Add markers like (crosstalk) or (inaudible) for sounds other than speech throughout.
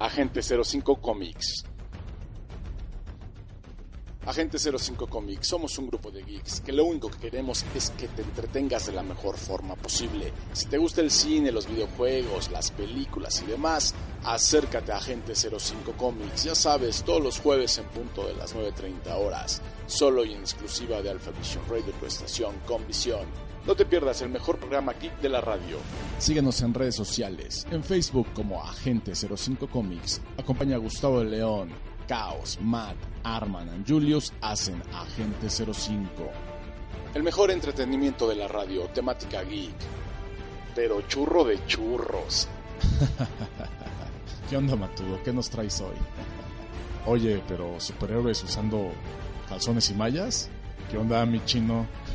Agente 05 Comics. Agente 05 Comics, somos un grupo de geeks que lo único que queremos es que te entretengas de la mejor forma posible. Si te gusta el cine, los videojuegos, las películas y demás, acércate a Agente 05 Comics, ya sabes, todos los jueves en punto de las 9.30 horas, solo y en exclusiva de Alpha Vision Radio, tu estación con visión. No te pierdas el mejor programa geek de la radio. Síguenos en redes sociales, en Facebook como Agente 05 Comics. Acompaña a Gustavo de León, Caos, Matt, Arman y Julius hacen Agente 05. El mejor entretenimiento de la radio, temática geek. Pero churro de churros. (laughs) ¿Qué onda, Matudo? ¿Qué nos traes hoy? Oye, pero superhéroes usando calzones y mallas? ¿Qué onda, mi chino?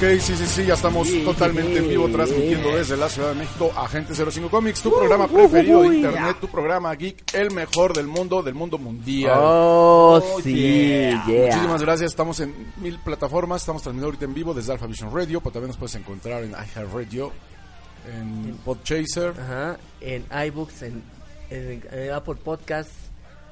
Ok, sí, sí, sí, ya estamos totalmente en vivo transmitiendo desde la Ciudad de México Agente 05 Comics, tu programa preferido de internet, tu programa geek, el mejor del mundo, del mundo mundial. Oh, sí, yeah. Muchísimas gracias, estamos en mil plataformas, estamos transmitiendo ahorita en vivo desde Alpha Vision Radio, pero también nos puedes encontrar en iHeartRadio, en Podchaser, Ajá, en iBooks, en, en- en Apple Podcasts,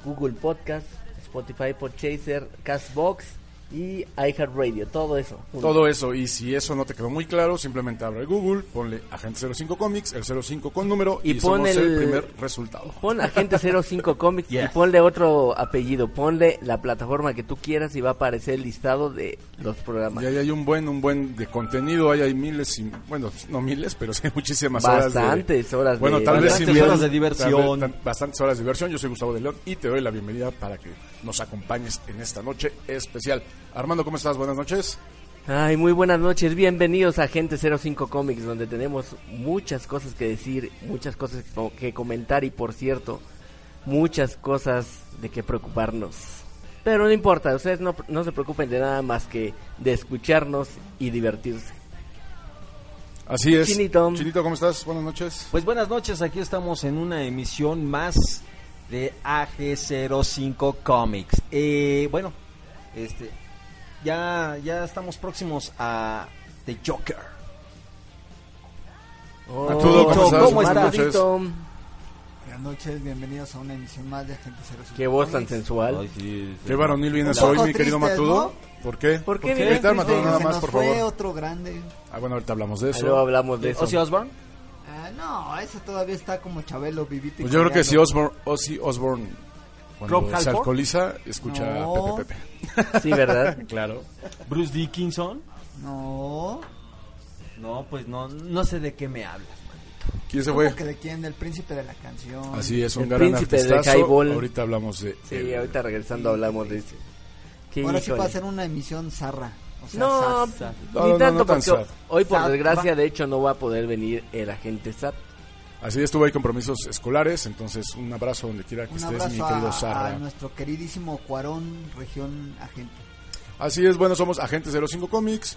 Google Podcasts, Spotify Podchaser, Castbox y iHeartRadio, todo eso. junto. todo eso. Y si eso no te quedó muy claro, simplemente abre Google, ponle Agente 05 Comics, el 05 con número y, Y pon somos el... el- primer resultado. Pon Agente 05 (laughs) Comics y ponle otro apellido, ponle la plataforma que tú quieras y va a aparecer el listado de los programas. Y ahí hay un buen, un buen de contenido, ahí hay miles, y, bueno, no miles, pero sí hay muchísimas horas de... Bastantes horas Bueno, de- tal vez Bastantes horas de diversión. tal vez- Bastantes horas de diversión. Yo soy Gustavo de León y te doy la bienvenida para que nos acompañes en esta noche especial. Armando, ¿cómo estás? Buenas noches. Ay, muy buenas noches, bienvenidos a Agente 05 Comics, donde tenemos muchas cosas que decir, muchas cosas que co- que comentar y, por cierto, muchas cosas de que preocuparnos. Pero no importa, ustedes no, no se preocupen de nada más que de escucharnos y divertirse. Así es. Chinito. Chinito, ¿cómo estás? Buenas noches. Pues buenas noches, aquí estamos en una emisión más de AG05 Comics. Eh, bueno, este, ya, ya estamos próximos a The Joker. Oh, Arturo, ¿cómo estás? ¿cómo Buenas estás? noches. Arturito, Buenas noches, bienvenidos a una emisión más de Agente 05. Qué voz tan sensual. Qué varonil vienes hoy, mi querido tristes, Matudo. ¿no? ¿Por qué? ¿Por qué Ahorita, Matudo, nada más, por fue favor. otro grande. Ah, bueno, ahorita hablamos de Ah, Luego eso. hablamos de eso. ¿Ozzy Osbourne? Ah, no, ese todavía está como Chabelo vivito y Pues yo creo que si. Osborne, Ozzy Osbourne cuando se alcoholiza, escucha Pepe Pepe. (laughs) Sí, ¿verdad? Claro. Bruce Dickinson. No, No, pues no, no sé de qué me hablas. ¿Quién se ¿cómo fue? que de quién? Del príncipe de la canción. Así es, un El gran príncipe artistazo. highball. Ahorita hablamos de Sí, ahorita regresando hablamos de. Qué Ahora sí va a ser una emisión zarra. O sea, No. No, ni no, tanto no tan porque sad. hoy por Sad, desgracia va. de hecho no va a poder venir el agente SAT. Así es, tuve ahí compromisos escolares, entonces un abrazo donde quiera que Un estés, mi querido a, Sarra. a nuestro queridísimo Cuarón, región agente. Así es, bueno, somos Agente 05 Comics,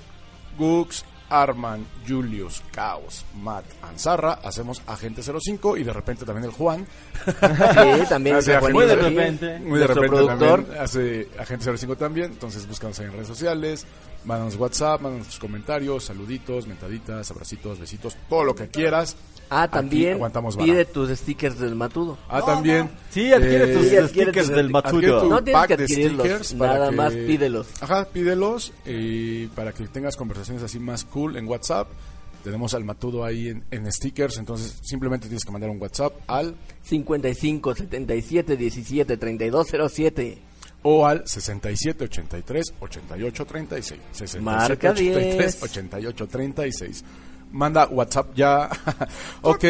Gux, Arman, Julius, Caos, Matt, Anzarra, hacemos Agente 05 y de repente también el Juan. (laughs) Sí, también Hace agente- Muy de repente. Muy de repente productor. también hace Agente 05 también, entonces búscanos ahí en redes sociales, Mándanos WhatsApp, mándanos tus comentarios, saluditos, mentaditas, abracitos, besitos, todo lo que quieras. Ah, también aguantamos vara. pide tus stickers del matudo. Ah, también. Sí, adquiere eh, tus Sí, adquiere stickers tus del. Adquiere Matudo. tu No tienes pack que de adquirirlos, stickers para nada que- más pídelos. Ajá, pídelos y para que tengas conversaciones así más cool en WhatsApp. Tenemos al Matudo ahí en, en stickers, entonces simplemente tienes que mandar un WhatsApp al 55 77 17 32 07. o al 67 83 88 36. 67 Marca 83 10. 88 36. Manda WhatsApp ya. (laughs) ok.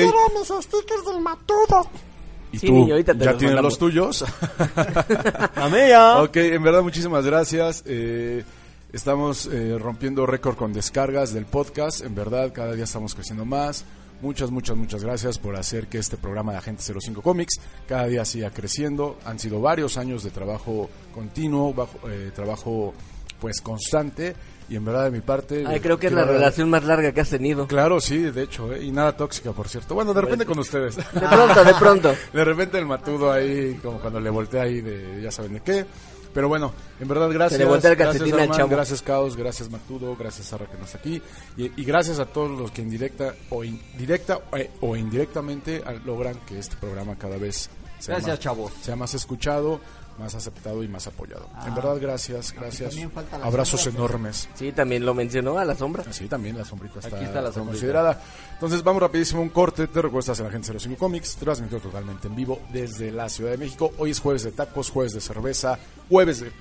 Y Sí, tú niño, ahorita te ya los tienes mandamos. los tuyos. (laughs) (laughs) Amea. Ok, en verdad muchísimas gracias. Eh, estamos eh, rompiendo récord con descargas del podcast. En verdad, cada día estamos creciendo más. Muchas, muchas, muchas gracias por hacer que este programa de Agente 05 Comics cada día siga creciendo. Han sido varios años de trabajo continuo, bajo, eh, trabajo pues constante. Y en verdad de mi parte... Ay, eh, creo que es la relación más larga que has tenido. Claro, sí, de hecho, eh, y nada tóxica, por cierto. Bueno, de repente con ustedes. De pronto, de pronto. (laughs) De repente el matudo ahí, como cuando le voltea ahí de ya saben de qué. Pero bueno, en verdad gracias. Se le gracias, chavo. gracias Caos, gracias Matudo, gracias Sara que no está aquí. Y, y gracias a todos los que indirecta o indirecta eh, o indirectamente logran que este programa cada vez Gracias, más, chavos. sea más escuchado, más aceptado y más apoyado. en verdad, gracias, gracias. también falta la Abrazos sombra, pues. enormes. Sí, también lo mencionó a la sombra. Sí, también la sombrita está, Aquí está la sombrita. considerada. Entonces vamos rapidísimo un corte. Te recuestas en la Agente 05 Comics, transmitido totalmente en vivo desde la Ciudad de México. Hoy es jueves de tacos, jueves de cerveza, jueves de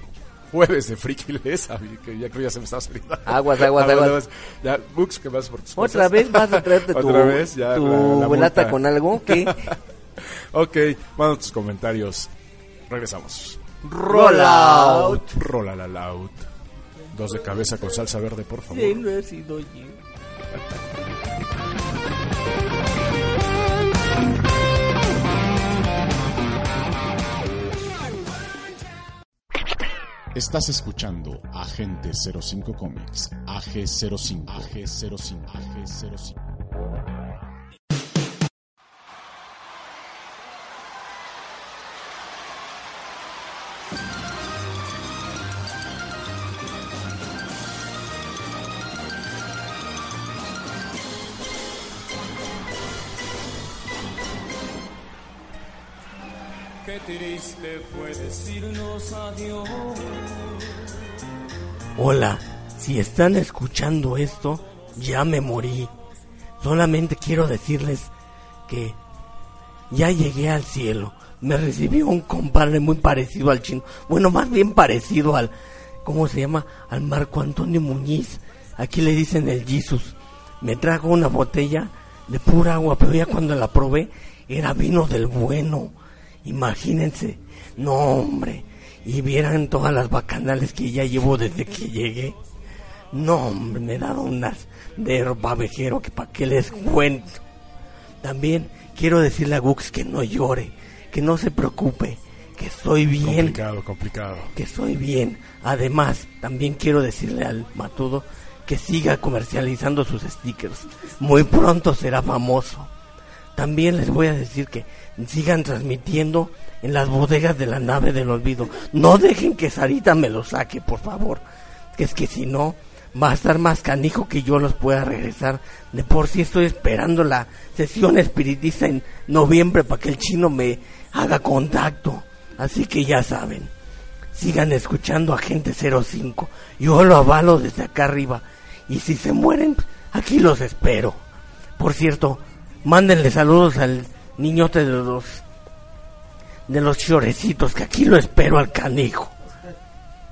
jueves de friki les, (laughs) que ya creo ya se me estaba saliendo. Aguas, aguas, aguas. Ya, Books, que vas por tus ¿Otra cosas? vez vas a traerte (laughs) tu, Otra vez, ya, tu la- la con algo? ¿Qué? (laughs) (laughs) Ok, manda tus comentarios. Regresamos. Roll out. Rola la loud. Dos de cabeza con salsa verde, por favor. Sí, no he sido yo. Estás escuchando Agente 05 Comics, AG05, AG05, AG05. Decirnos adiós. Hola, si están escuchando esto, ya me morí. Solamente quiero decirles que ya llegué al cielo. Me recibió un compadre muy parecido al chino. Bueno, más bien parecido al, ¿cómo se llama? Al Marco Antonio Muñiz. Aquí le dicen el Jesus. Me trajo una botella de pura agua, pero ya cuando la probé era vino del bueno. Imagínense. No, hombre. Y vieran todas las bacanales que ya llevo desde que llegué. No, hombre, me he dado unas de babejero que para qué les cuento. También quiero decirle a Gux que no llore, que no se preocupe, que estoy bien, Complicado, complicado. que estoy bien. Además, también quiero decirle al Matudo que siga comercializando sus stickers. Muy pronto será famoso. También les voy a decir que sigan transmitiendo en las bodegas de la nave del olvido. No dejen que Sarita me lo saque, por favor. Que es que si no, va a estar más canijo que yo los pueda regresar. De por sí estoy esperando la sesión espiritista en noviembre para que el chino me haga contacto. Así que ya saben. Sigan escuchando a Gente 05. Yo lo avalo desde acá arriba. Y si se mueren, aquí los espero. Por cierto, mándenle saludos al niñote de los de los chorecitos que aquí lo espero al canijo.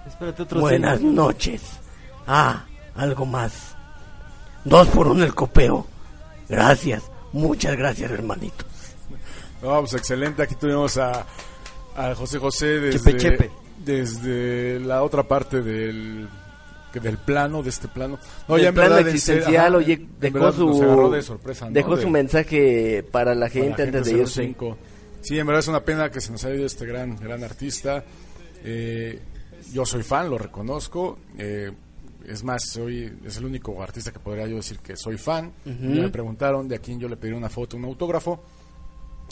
Espérate otro Buenas cinco. noches. Ah, algo más. Dos por uno el copeo. Gracias. Muchas gracias, hermanito. No, pues excelente. Aquí tuvimos a, a José José desde, Chepe, chepe. desde la otra parte del que del plano, de este plano. No, ya en plano verdad, en existencial, ajá, oye, dejó verdad su nos agarró de sorpresa, ¿no? dejó De- su mensaje para la para gente la antes de gente irse. 05. Sí, en verdad es una pena que se nos haya ido este gran, gran artista. Eh, yo soy fan, lo reconozco. Eh, es más, soy es el único artista que podría yo decir que soy fan. Me preguntaron de a quién yo le pedí una foto, un autógrafo.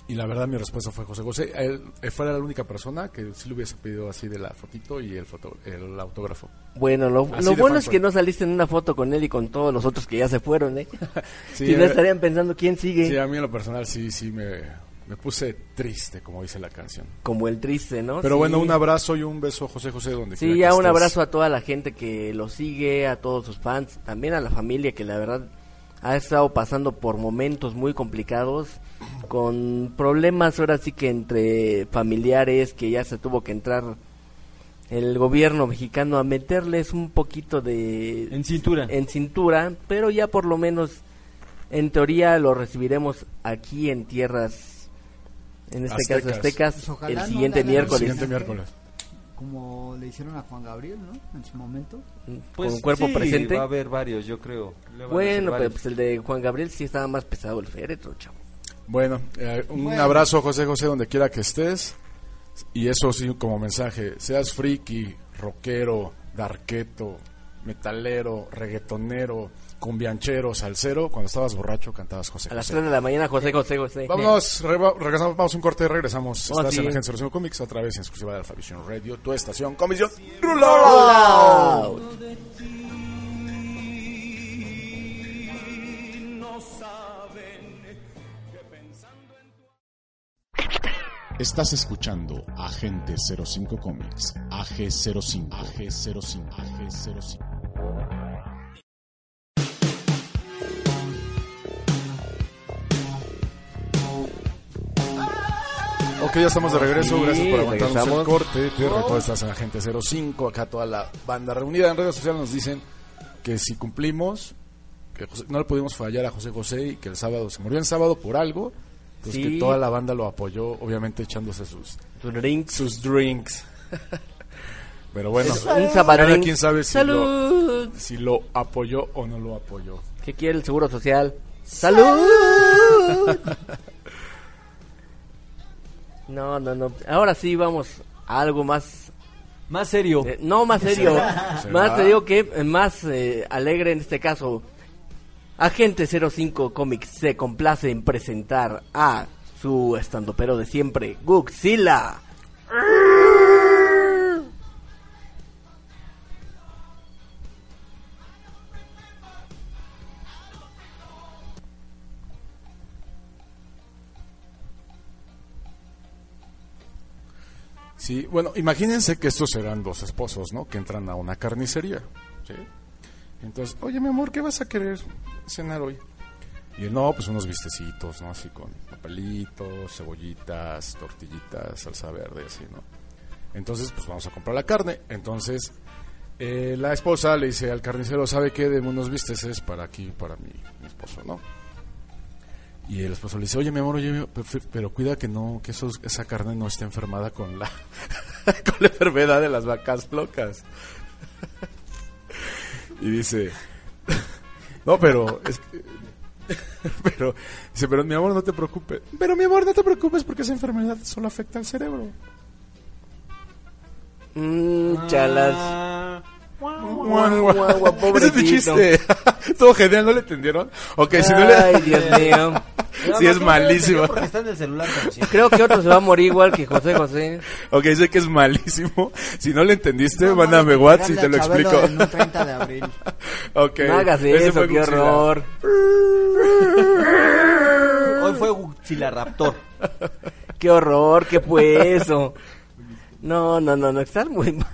Y la verdad mi respuesta fue José José. Él, él fue la única persona que sí le hubiese pedido así de la fotito y el, foto, el autógrafo. Bueno, lo, bueno es que no saliste en una foto con él y con todos los otros que ya se fueron, ¿eh? (laughs) Sí, si no eh, estarían pensando quién sigue, Sí, a mí en lo personal sí, sí me, me puse triste, como dice la canción. como el triste, ¿no? Pero Sí. bueno, un abrazo y un beso José José donde Sí, ya que un estés. abrazo a toda la gente que lo sigue, a todos sus fans, también a la familia que la verdad ha estado pasando por momentos muy complicados, con problemas ahora sí que entre familiares, que ya se tuvo que entrar el gobierno mexicano a meterles un poquito de En cintura. en cintura, pero ya por lo menos en teoría lo recibiremos aquí en tierras, en este caso Aztecas. Pues ojalá el no siguiente miércoles. Como le hicieron a Juan Gabriel, ¿no? En su momento. con un cuerpo Pues sí, presente. Va a haber varios, yo creo. Bueno, pues el de Juan Gabriel sí estaba más pesado el féretro, chavo. Bueno, eh, un Bueno. abrazo José José donde quiera que estés. Y eso sí como mensaje, seas friki, rockero, darqueto, metalero, reggaetonero, cumbianchero, salsero, cuando estabas borracho cantabas José A las José. 3 de la mañana, José, José, José. Vámonos, re- regresamos, vamos a un corte y regresamos. Oh, Estás sí. en la Agencia Solución Comics, otra vez en exclusiva de Alpha Vision Radio, tu estación, Comisión Out. Estás escuchando Agente 05 Comics, AG05, AG05, AG05. Ok, ya estamos de regreso. Gracias por aguantarnos el corte. Te recuerdo, estás en Agente 05. Acá toda la banda reunida en redes sociales nos dicen que si cumplimos, que José- no le pudimos fallar a José José y que el sábado se murió en sábado por algo. Pues Sí. que toda la banda lo apoyó, obviamente echándose sus, Tu drink. sus drinks. Pero bueno, Un quien sabe si lo, si lo apoyó o no lo apoyó. ¿Qué quiere el Seguro Social? ¡Salud! (laughs) No, no, no. Ahora sí vamos a algo más... Más serio. eh, no, más serio. (laughs) ¿Será? Más te digo que eh, más eh, alegre en este caso. Agente 05 Comics se complace en presentar a su estandopero de siempre, Guxila. Sí, bueno, imagínense que estos serán dos esposos, ¿no? Que entran a una carnicería, ¿sí? Entonces, oye, mi amor, ¿qué vas a querer cenar hoy? Y él, no, pues unos vistecitos, ¿no? Así con papelitos, cebollitas, tortillitas, salsa verde, así, ¿no? Entonces, pues vamos a comprar la carne. Entonces, eh, la esposa le dice al carnicero, ¿sabe qué? Deme unos bisteces para aquí, para mi esposo, ¿no? Y el esposo le dice, oye, mi amor, oye, mi- pero, pero cuida que no, que esos- esa carne no esté enfermada con la, (laughs) con la enfermedad de las vacas locas. y dice, (laughs) no, pero, es que- (laughs) pero, dice, pero mi amor, no te preocupes. Pero mi amor, no te preocupes porque esa enfermedad solo afecta al cerebro. Mmm, chalas. Ah, Ese es mi chiste. (laughs) Todo genial, ¿no le entendieron? Ok, si no le... Ay, Dios mío. (laughs) Sí, es malísimo. Porque está en el celular como siempre. Creo que otro se va a morir igual que José José. Ok, sé que es malísimo. Si no le entendiste, No, mándame no, WhatsApp y te lo Chabelo explico. En un 30 de abril. (laughs) Ok. No hagas ese eso, fue qué Godzilla. horror. Hoy fue Guxilaraptor. Qué horror, qué fue eso. No, no, no, no, estás muy mal.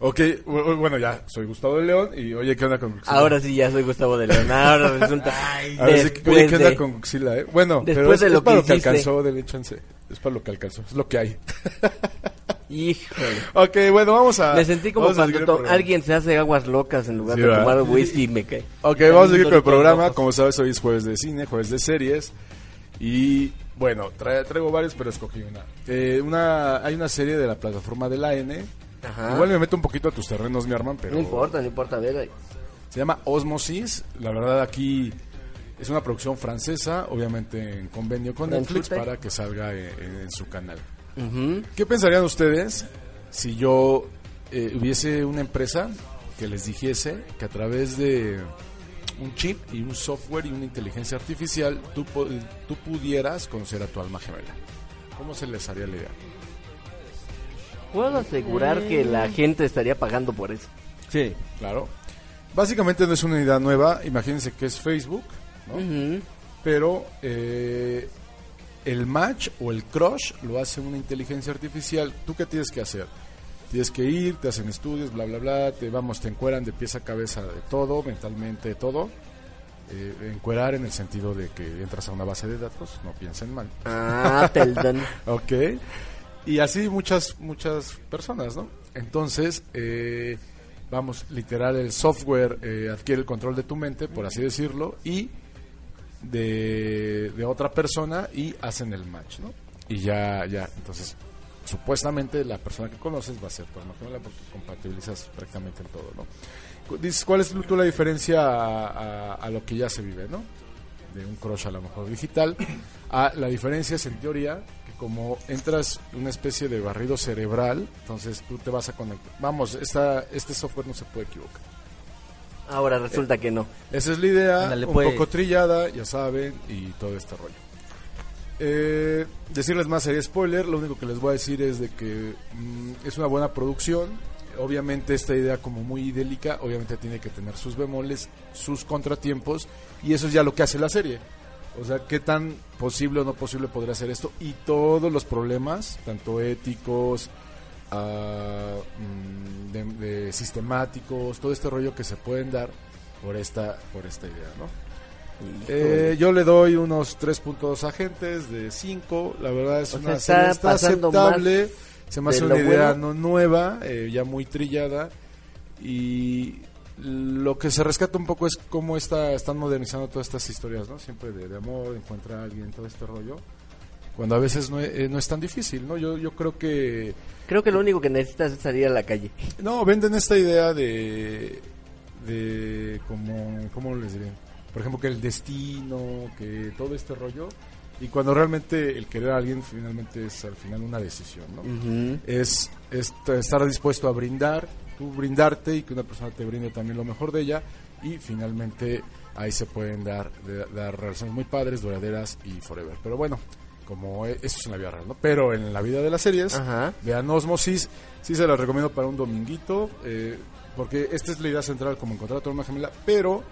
Ok, bu- bueno, ya, soy Gustavo de León y oye, ¿qué onda con Godzilla? Ahora sí ya soy Gustavo de León. (laughs) Ahora resulta. Ahora sí oye, ¿qué onda de- con Godzilla, eh? Bueno, Después pero es, de es lo para que lo que hiciste. alcanzó, de chance. Es para lo que alcanzó, es lo que hay. Híjole. ok, bueno, vamos a... Me sentí como cuando alguien se hace aguas locas en lugar Sí, de ¿verdad? tomar whisky y me cae. Ok, vamos a seguir con el programa. Como sabes, hoy es jueves de cine, jueves de series. Y bueno, tra- traigo varios, pero escogí una. Eh, una. Hay una serie de la plataforma de la N. Ajá. Igual me meto un poquito a tus terrenos, mi hermano, pero No importa, no importa, ver. se llama Osmosis. La verdad, aquí es una producción francesa, obviamente en convenio con Netflix para que salga en, en su canal. ¿Qué pensarían ustedes si yo eh, hubiese una empresa que les dijese que a través de un chip y un software y una inteligencia artificial, tú pudieras conocer a tu alma gemela. ¿Cómo se les haría la idea? Puedo asegurar que la gente estaría pagando por eso. Sí. Claro. Básicamente no es una idea nueva, imagínense que es Facebook, ¿no? Pero eh, el match o el crush lo hace una inteligencia artificial. ¿Tú qué tienes que hacer? Tienes que ir, te hacen estudios, bla, bla, bla, te vamos, te encueran de pies a cabeza de todo, mentalmente de todo. Eh, encuerar en el sentido de que entras a una base de datos, no piensen mal. Ah, perdón. (laughs) Ok. Y así muchas, muchas personas, ¿no? Entonces, eh, vamos, literal, el software eh, adquiere el control de tu mente, por así decirlo, y de, otra persona y hacen el match, ¿no? Y ya, ya, entonces, supuestamente la persona que conoces va a ser tu alma gemela porque compatibilizas prácticamente en todo, ¿no? Dices, ¿cuál es tú la diferencia a, a- a lo que ya se vive, ¿no? de un crush a lo mejor digital. A, la diferencia es en teoría como entras en una especie de barrido cerebral, entonces tú te vas a conectar. Vamos, esta, este software no se puede equivocar. Ahora resulta que no. Esa es la idea, Ándale, un pues. poco trillada, ya saben, y todo este rollo. Eh, decirles más sería spoiler, lo único que les voy a decir es de que mm, es una buena producción. Obviamente esta idea como muy idélica, obviamente tiene que tener sus bemoles, sus contratiempos, y eso es ya lo que hace la serie. O sea, qué tan posible o no posible podría ser esto, y todos los problemas, tanto éticos, mm, de, de sistemáticos, todo este rollo que se pueden dar por esta, por esta idea, ¿no? Eh, yo le doy unos 3.2 agentes de 5. La verdad es O una sea, está aceptable. Se me hace una idea bueno. no nueva, eh, ya muy trillada. Y lo que se rescata un poco es cómo está, están modernizando todas estas historias, ¿no? Siempre de, de amor, encuentra a alguien, todo este rollo. Cuando a veces no, es- eh, no es tan difícil, ¿no? Yo, yo creo que Creo que lo único que necesitas es salir a la calle. no, venden esta idea de. de. como. ¿cómo les diré? Por ejemplo, que el destino, que todo este rollo. Y cuando realmente el querer a alguien finalmente es al final una decisión, ¿no? Ujú. es, es t- estar dispuesto a brindar, tú brindarte y que una persona te brinde también lo mejor de ella. Y finalmente ahí se pueden dar, de- dar relaciones muy padres, duraderas y forever. Pero bueno, como e- eso es en la vida real, ¿no? Pero en la vida de las series. Ajá. Vean Osmosis, sí se la recomiendo para un dominguito, eh, porque esta es la idea central, como encontrar a tu alma gemela, pero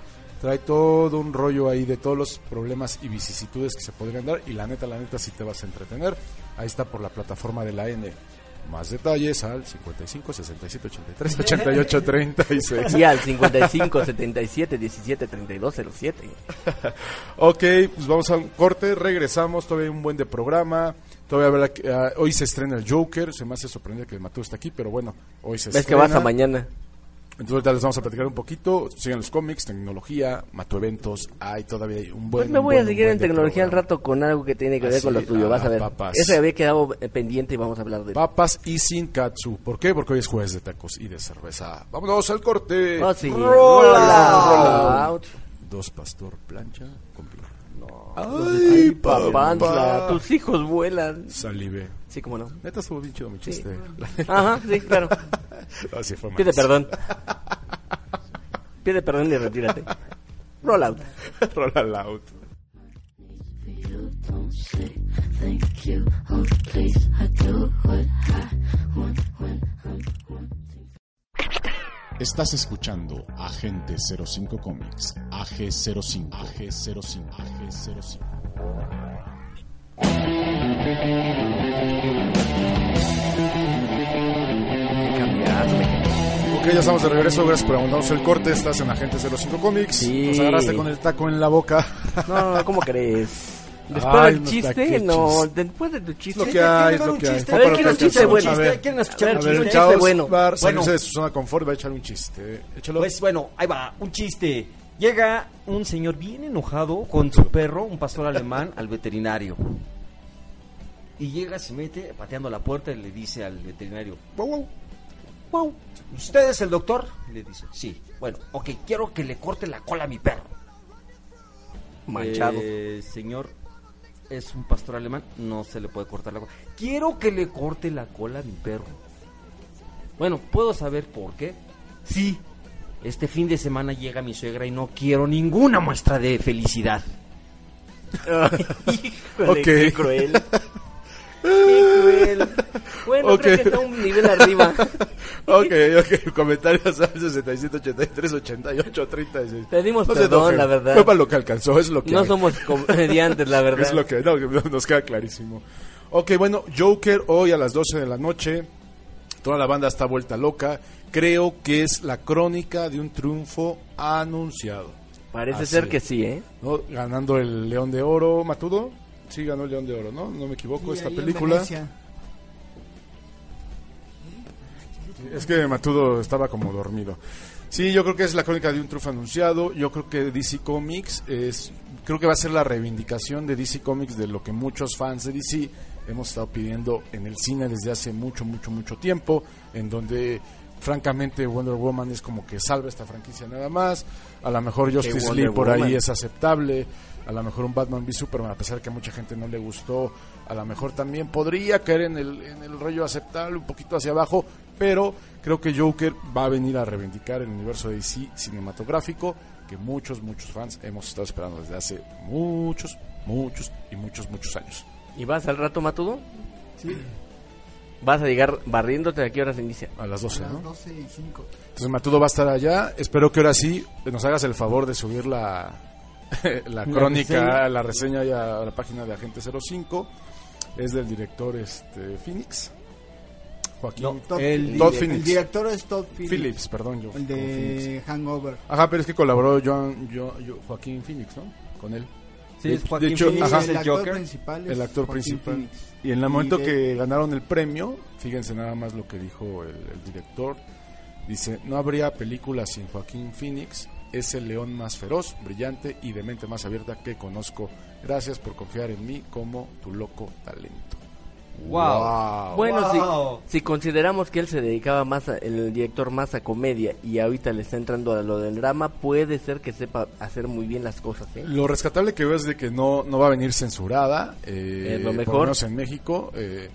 trae todo un rollo ahí de todos los problemas y vicisitudes que se podrían dar, y la neta, la neta, sí te vas a entretener. Ahí está por la plataforma de la N. Más detalles al 55 67 83 88 36. Y al 55 77 17 32 07. Ok, pues vamos a un corte, regresamos, todavía hay un buen de programa. Todavía habrá que- ah, hoy se estrena el Joker, se me hace sorprendente que Mateo está aquí, pero bueno, hoy se Ves que estrena. vas a mañana. Entonces ahorita les vamos a platicar un poquito, sigan los cómics, tecnología, Mato Eventos, hay todavía un buen Pues me voy a seguir en tecnología al rato con algo que tiene que ver Así, con lo tuyo, vas a ah, ver. papas. Ese había quedado eh, pendiente y vamos a hablar de Papas y sin katsu. ¿Por qué? Porque hoy es jueves de tacos y de cerveza. Vámonos al corte. Oh, sí. Roll Roll out. out. Dos pastor plancha con pior. Ay, papantla, tus hijos vuelan. Salive. Sí, como no. Neta estuvo bien chido mi chiste. Ajá, sí, claro. (laughs) Así fue Pide perdón. Pide perdón y retírate. Roll out. (laughs) Roll out. Estás escuchando Agente 05 Comics, AG05, AG05, AG05. Ok, ya estamos de regreso. Gracias por aguantarnos el corte. Estás en Agente 05 Comics. Sí. Nos agarraste con el taco en la boca. No, no, ¿cómo crees? Después Ay, del no, chiste, no, chiste. después de tu chiste. Lo que hay, es lo que hay. A ver, ¿quién es chiste bueno? ¿Quieren escuchar un chiste? Chaos bueno. salirse Bueno. de su zona de confort va a echar un chiste. Échalo. Pues bueno, ahí va, un chiste. Llega un señor bien enojado con su perro, un pastor alemán, al veterinario. Y llega, se mete pateando la puerta y le dice al veterinario, Wow, wow. wow, ¿usted es el doctor? Y le dice, sí. Bueno, ok, quiero que le corte la cola a mi perro. Manchado. Eh, señor, es un pastor alemán, no se le puede cortar la cola. Quiero que le corte la cola a mi perro. Bueno, ¿puedo saber por qué? Sí. este fin de semana llega mi suegra y no quiero ninguna muestra de felicidad. (laughs) Híjole, Ok. qué cruel. Qué cruel. Bueno, Ok. creo que está un nivel arriba. (laughs) Ok, ok, comentarios al 67, 83, 88, 36. Pedimos No perdón, la verdad. Fue para lo que alcanzó, es lo que No hay. somos comediantes, la (laughs) verdad. Es lo que no, nos queda clarísimo. Ok, bueno, Joker hoy a las 12 de la noche. Toda la banda está vuelta loca. Creo que es la crónica de un triunfo anunciado. Parece Así ser que sí, ¿eh? ¿no? Ganando el León de Oro, Matudo. Sí, ganó el León de Oro, ¿no? No me equivoco, Sí, esta película. Es que Matudo estaba como dormido. Sí, yo creo que es la crónica de un triunfo anunciado. Yo creo que DC Comics es, creo que va a ser la reivindicación de DC Comics de lo que muchos fans de DC hemos estado pidiendo en el cine desde hace mucho, mucho, mucho tiempo, en donde francamente Wonder Woman es como que salva esta franquicia nada más. A lo mejor Justice League por ahí es aceptable. A lo mejor un Batman v Superman, a pesar que a mucha gente no le gustó, a lo mejor también podría caer en el, en el rollo aceptable, un poquito hacia abajo, pero creo que Joker va a venir a reivindicar el universo de DC cinematográfico que muchos, muchos fans hemos estado esperando desde hace muchos, muchos y muchos, muchos años. ¿Y vas al rato, Matudo? Sí. (clears throat) Vas a llegar barriéndote de aquí ahora se inicia. A las 12, A las ¿no? 12 y 5. Entonces Matudo va a estar allá. Espero que ahora sí nos hagas el favor de subir la, (laughs) la crónica, reseña. la reseña ya a la página de Agente 05. Es del director este Phoenix. Joaquín No, Todd, el Todd el Phoenix. director es Todd Phillips, Phillips, perdón, yo. el de Hangover. Ajá, pero es que colaboró Joan, Jo- Jo- Joaquín Phoenix, ¿no? Con él. Sí, De- es Joaquín de hecho, Phoenix, ajá. el actor Joker. principal es El actor Joaquin principal. Phoenix. Y en el momento de- que ganaron el premio, fíjense nada más lo que dijo el, el director. Dice, no habría película sin Joaquín Phoenix. Es el león más feroz, brillante y de mente más abierta que conozco. Gracias por confiar en mí como tu loco talento. Wow. Bueno, Wow. si, si consideramos que él se dedicaba más, a- el director más a comedia y ahorita le está entrando a lo del drama, puede ser que sepa hacer muy bien las cosas, ¿eh? Lo rescatable que veo es de que no, no va a venir censurada. eh, Es lo Por mejor. lo menos en México. eh,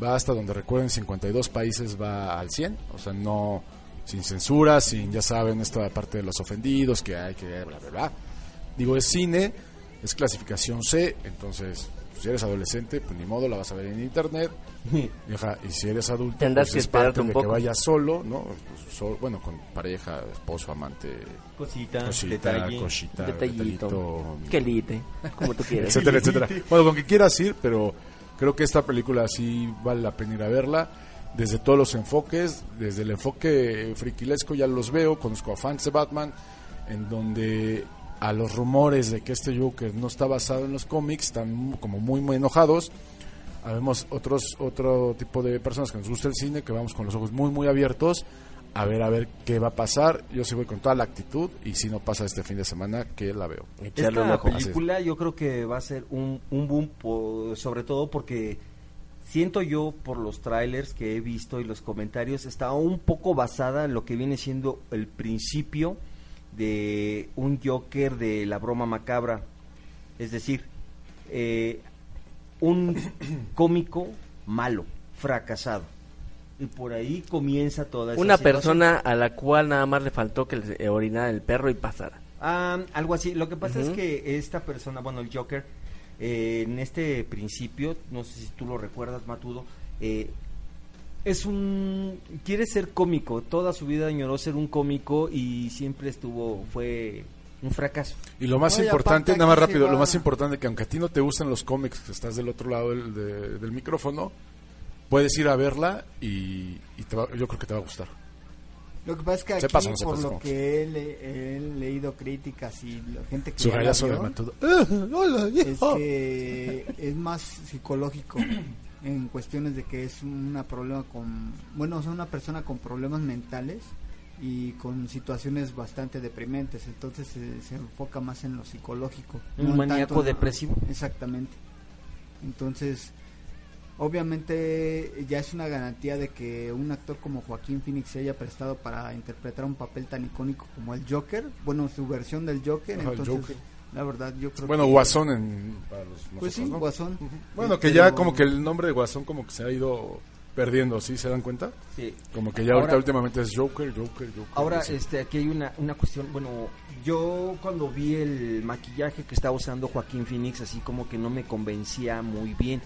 va hasta donde recuerden 52 países, va al 100. O sea, no sin censura, sin, ya saben, esta parte de los ofendidos, que hay que bla, bla, bla. Digo, es cine, es clasificación C, entonces, pues, si eres adolescente, pues ni modo, la vas a ver en internet. (laughs) Y, ajá, y si eres adulto, Tendrás pues que es parte esperarte un de poco. que vayas solo, ¿no? Pues, sol- bueno, con pareja, esposo, amante, Cosita, cosita, detalle. cosita, Detallito. detallito, Quelite, como tú quieras. etcétera, etcétera. (laughs) Bueno, con que quieras ir, pero creo que esta película sí vale la pena ir a verla. Desde todos los enfoques, desde el enfoque friquilesco ya los veo, conozco a fans de Batman, en donde a los rumores de que este Joker no está basado en los cómics están como muy muy enojados. Habemos otros otro tipo de personas que nos gusta el cine, que vamos con los ojos muy muy abiertos a ver a ver qué va a pasar. Yo sí voy con toda la actitud y si no pasa este fin de semana que la veo. Esta película yo creo que va a ser un, un boom, sobre todo porque siento yo por los trailers que he visto y los comentarios, está un poco basada en lo que viene siendo el principio de un Joker de la broma macabra. Es decir, eh, un (coughs) cómico malo, fracasado. Y por ahí comienza toda esa Una situación. persona a la cual nada más le faltó que le orinara el perro y pasara. Ah, algo así. Lo que pasa es que esta persona, bueno, el Joker, eh, en este principio, no sé si tú lo recuerdas, Matudo, eh, es un... quiere ser cómico. Toda su vida añoró ser un cómico y siempre estuvo, fue un fracaso. Y lo más importante, nada más rápido, lo más importante que aunque a ti no te gusten los cómics, que estás del otro lado del, de- del micrófono, puedes ir a verla y, y te va- yo creo que te va a gustar. Lo que pasa es que aquí, por lo que he, le- he leído críticas y la gente que Su ya la rayazo de vio, Matudo. ¡Ah, (laughs) hola, es viejo! que es más psicológico en cuestiones de que es una problema con bueno, es una persona con problemas mentales y con situaciones bastante deprimentes, entonces se, se enfoca más en lo psicológico. Un no maníaco en- depresivo. Exactamente. Entonces, obviamente ya es una garantía de que un actor como Joaquín Phoenix se haya prestado para interpretar un papel tan icónico como el Joker, bueno, su versión del Joker, Ajá, el entonces Joker. la verdad yo creo Bueno, que Guasón en, para los pues sí, nosotros, ¿no? Guasón. Bueno, Sí, que pero- ya como que el nombre de Guasón como que se ha ido perdiendo, ¿sí? ¿Se dan cuenta? Sí. Como que ya Ahora- ahorita últimamente es Joker, Joker, Joker. Ahora, sí. este, aquí hay una, una cuestión, bueno, yo cuando vi el maquillaje que estaba usando Joaquín Phoenix, así como que no me convencía muy bien.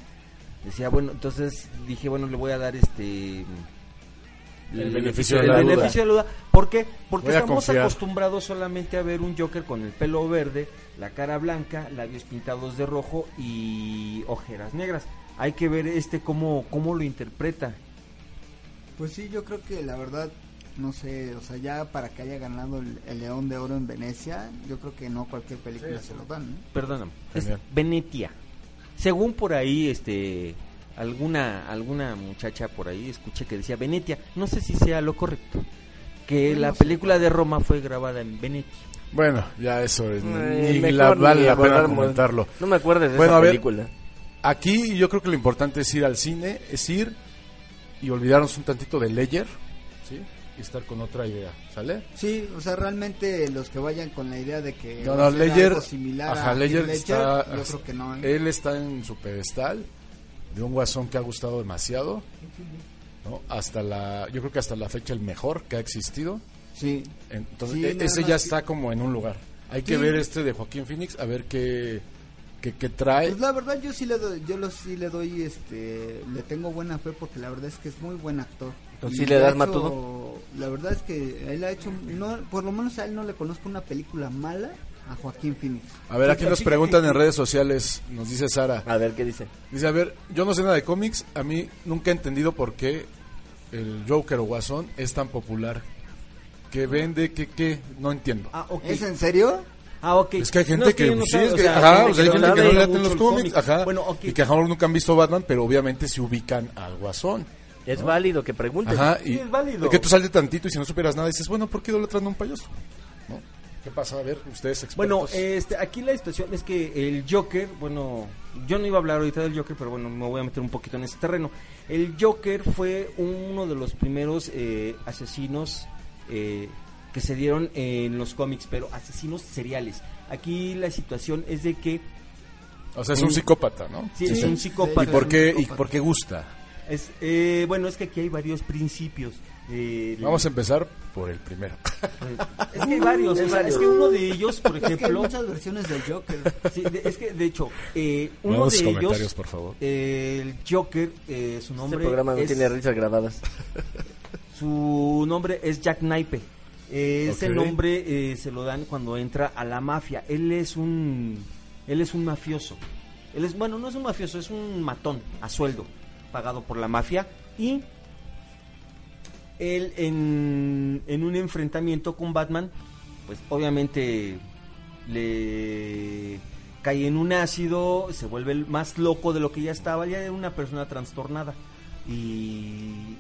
Decía, bueno, entonces dije, bueno, le voy a dar este... El beneficio de el la duda. beneficio de la duda. ¿Por qué? Porque Voy estamos acostumbrados solamente a ver un Joker con el pelo verde, la cara blanca, labios pintados de rojo y ojeras negras. Hay que ver este cómo, cómo lo interpreta. Pues sí, yo creo que la verdad, no sé, o sea, ya para que haya ganado el, el León de Oro en Venecia, yo creo que no cualquier película se lo dan. ¿no? Perdóname, es. Venetia. Según por ahí, este, alguna, alguna muchacha por ahí escuché que decía Venetia. No sé si sea lo correcto. Que la no sé. película de Roma fue grabada en Venetia. Bueno, ya eso es, ni- Eh, ni mejor la, vale la pena comentarlo. No me acuerdes de Bueno, esa a ver. película. Aquí yo creo que lo importante es ir al cine, es ir y olvidarnos un tantito de Ledger, ¿sí? Estar con otra idea, ¿sale? Sí, o sea, realmente los que vayan con la idea de que No, no, Ledger, algo similar ajá, a Ledger Heath Ledger, está, yo creo que no. ¿eh? él está en su pedestal de un guasón que ha gustado demasiado, ¿no? Hasta la, yo creo que hasta la fecha el mejor que ha existido, Sí, entonces Sí, e- ese ya que- está como en un lugar. Hay que Sí. ver este de Joaquín Phoenix a ver qué, qué, qué trae. pues la verdad yo sí le doy, yo lo, sí le doy, este, le tengo buena fe porque la verdad es que es muy buen actor. ¿Sí le das ha matudo? La verdad es que él ha hecho, no, por lo menos a él no le conozco una película mala a Joaquín Phoenix. A ver, aquí nos preguntan que- en redes sociales, nos dice Sara. A ver qué dice. Dice, a ver, yo no sé nada de cómics, a mí nunca he entendido por qué el Joker o Guasón es tan popular. ¿Qué vende? ¿Qué qué? No entiendo. Ah. ¿Es en serio? Ah, ok. Es que hay gente No, que, no sí, sabe, es o que, sea, ajá, o sea, hay gente que no le mucho los cómics, cómic. ajá, Bueno, ok. y que a nunca han visto Batman, pero obviamente se ubican al Guasón. Es válido que pregunten. Ajá, Sí, y es válido. que tú sales tantito y si no supieras nada dices, bueno, ¿por qué idolatran a un payaso? ¿No? ¿Qué pasa? A ver, ustedes expertos. Bueno, este, aquí la situación es que el Joker, bueno, yo no iba a hablar ahorita del Joker, pero bueno, me voy a meter un poquito en ese terreno. El Joker fue uno de los primeros eh, asesinos eh, que se dieron en los cómics, pero asesinos seriales. Aquí la situación es de que o sea, es un un- psicópata, ¿no? sí, es Sí. un ¿Y psicópata. por qué, y por qué gusta? Es, eh, bueno, es que aquí hay varios principios. eh, Vamos a empezar por el primero. (laughs) Es que hay varios, o sea, es que uno de ellos, por (laughs) Es que hay ejemplo, muchas versiones del Joker. sí, de- es que de hecho, eh, uno Vamos de comentarios, ellos, por favor. eh, el Joker, eh, su Este nombre programa no es, tiene risas grabadas. (laughs) su nombre es Jack. Eh, Ese Ok. nombre eh, se lo dan cuando entra a la mafia. Él es un, él es un mafioso. Él es, bueno, no es un mafioso, es un matón a sueldo, pagado por la mafia y él en, en un enfrentamiento con Batman, pues obviamente le cae en un ácido, se vuelve el más loco de lo que ya estaba, ya era una persona trastornada. Y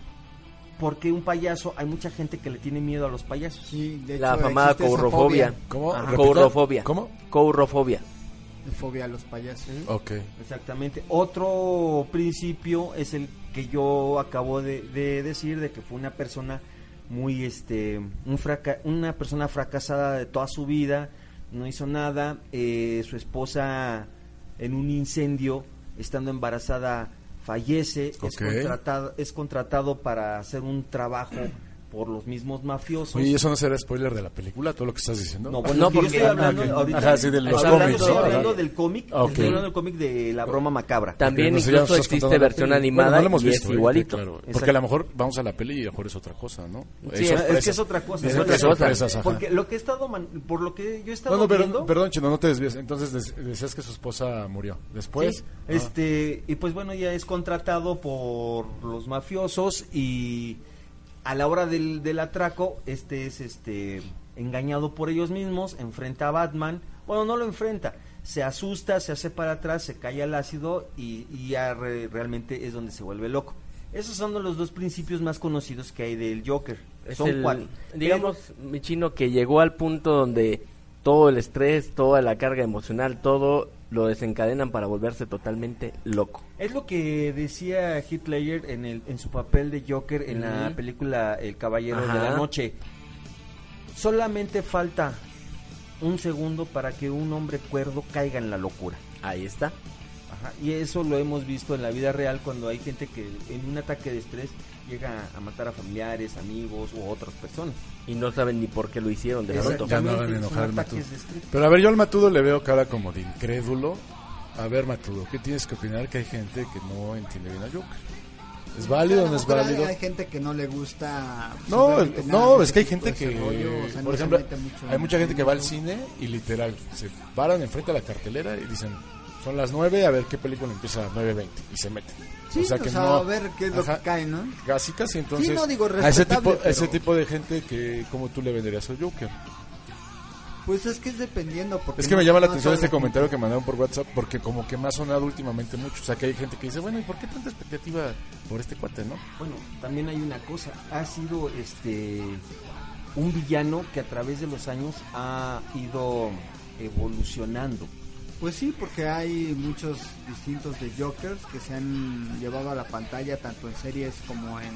porque un payaso, hay mucha gente que le tiene miedo a los payasos. Sí, de La hecho, famada courofobia. fobia, ¿Cómo? Courofobia. ¿Cómo? Courofobia. De fobia a los payasos. Ok. Exactamente. Otro principio es el que yo acabo de, de decir, de que fue una persona muy, este, un fraca- una persona fracasada de toda su vida, no hizo nada, eh, su esposa en un incendio, estando embarazada, fallece, es, Ok. contratado, es contratado para hacer un trabajo (clears throat) por los mismos mafiosos. Oye, ¿y eso no será spoiler de la película, todo lo que estás diciendo? No, bueno, No, porque- estoy hablando Ah, ahorita. Ajá, sí, de los hablando- cómics, Estoy hablando del cómic, estoy hablando del cómic de la broma macabra. También ya incluso existe versión animada Bueno, no lo hemos y visto, es ¿eh? igualito. Claro, porque a lo mejor vamos a la peli y a lo mejor es otra cosa, ¿no? Sí, Es, que es otra cosa. Es otra Es sorpresas, ajá. Porque lo que he estado, man- por lo que yo he estado No, no, viendo, perdón, perdón, Chino, no te desvíes. Entonces decías que su esposa murió. Después, sí, ah, este, y pues bueno, ya es contratado por los mafiosos y a la hora del, del atraco, este es este engañado por ellos mismos, enfrenta a Batman, bueno, no lo enfrenta, se asusta, se hace para atrás, se cae al ácido y, y ya re- realmente es donde se vuelve loco. Esos son los dos principios más conocidos que hay del Joker. Es son el- digamos, mi chino, que llegó al punto donde todo el estrés, toda la carga emocional, todo lo desencadenan para volverse totalmente loco. Es lo que decía Ledger en, el, en su papel de Joker en la película El Caballero de la Noche. Solamente falta un segundo para que un hombre cuerdo caiga en la locura. Ahí está. Ajá, y eso lo hemos visto en la vida real cuando hay gente que en un ataque de estrés llega a matar a familiares, amigos u otras personas. Y no saben ni por qué lo hicieron de pronto. Ya no hagan enojar al Matudo. Pero a ver, yo al Matudo le veo cara como de incrédulo. A ver, Matudo, ¿qué tienes que opinar? Que hay gente que no entiende bien a Joker. ¿Es válido o no es A válido? Hay gente que no le gusta. No, no, es que hay gente que, rollo, o sea, por se ejemplo, mete mucho hay mucha gente que va al cine y literal se paran enfrente de la cartelera y dicen, son las 9, a ver qué película empieza a las 9.20 y se meten. Sí, o sea, a ver qué es lo Ajá. que cae, ¿no? Casi, casi, entonces, no, digo, a ese tipo, a ese tipo de gente que, ¿cómo tú le venderías al Joker? Pues es que es dependiendo. Porque Es que me no- llama la no atención este comentario que mandaron por WhatsApp porque como que me ha sonado últimamente mucho. O sea, que hay gente que dice, bueno, ¿y por qué tanta expectativa por este cuate, no? Bueno, también hay una cosa, ha sido este un villano que a través de los años ha ido evolucionando. Pues sí, porque hay muchos distintos de Jokers que se han llevado a la pantalla tanto en series como en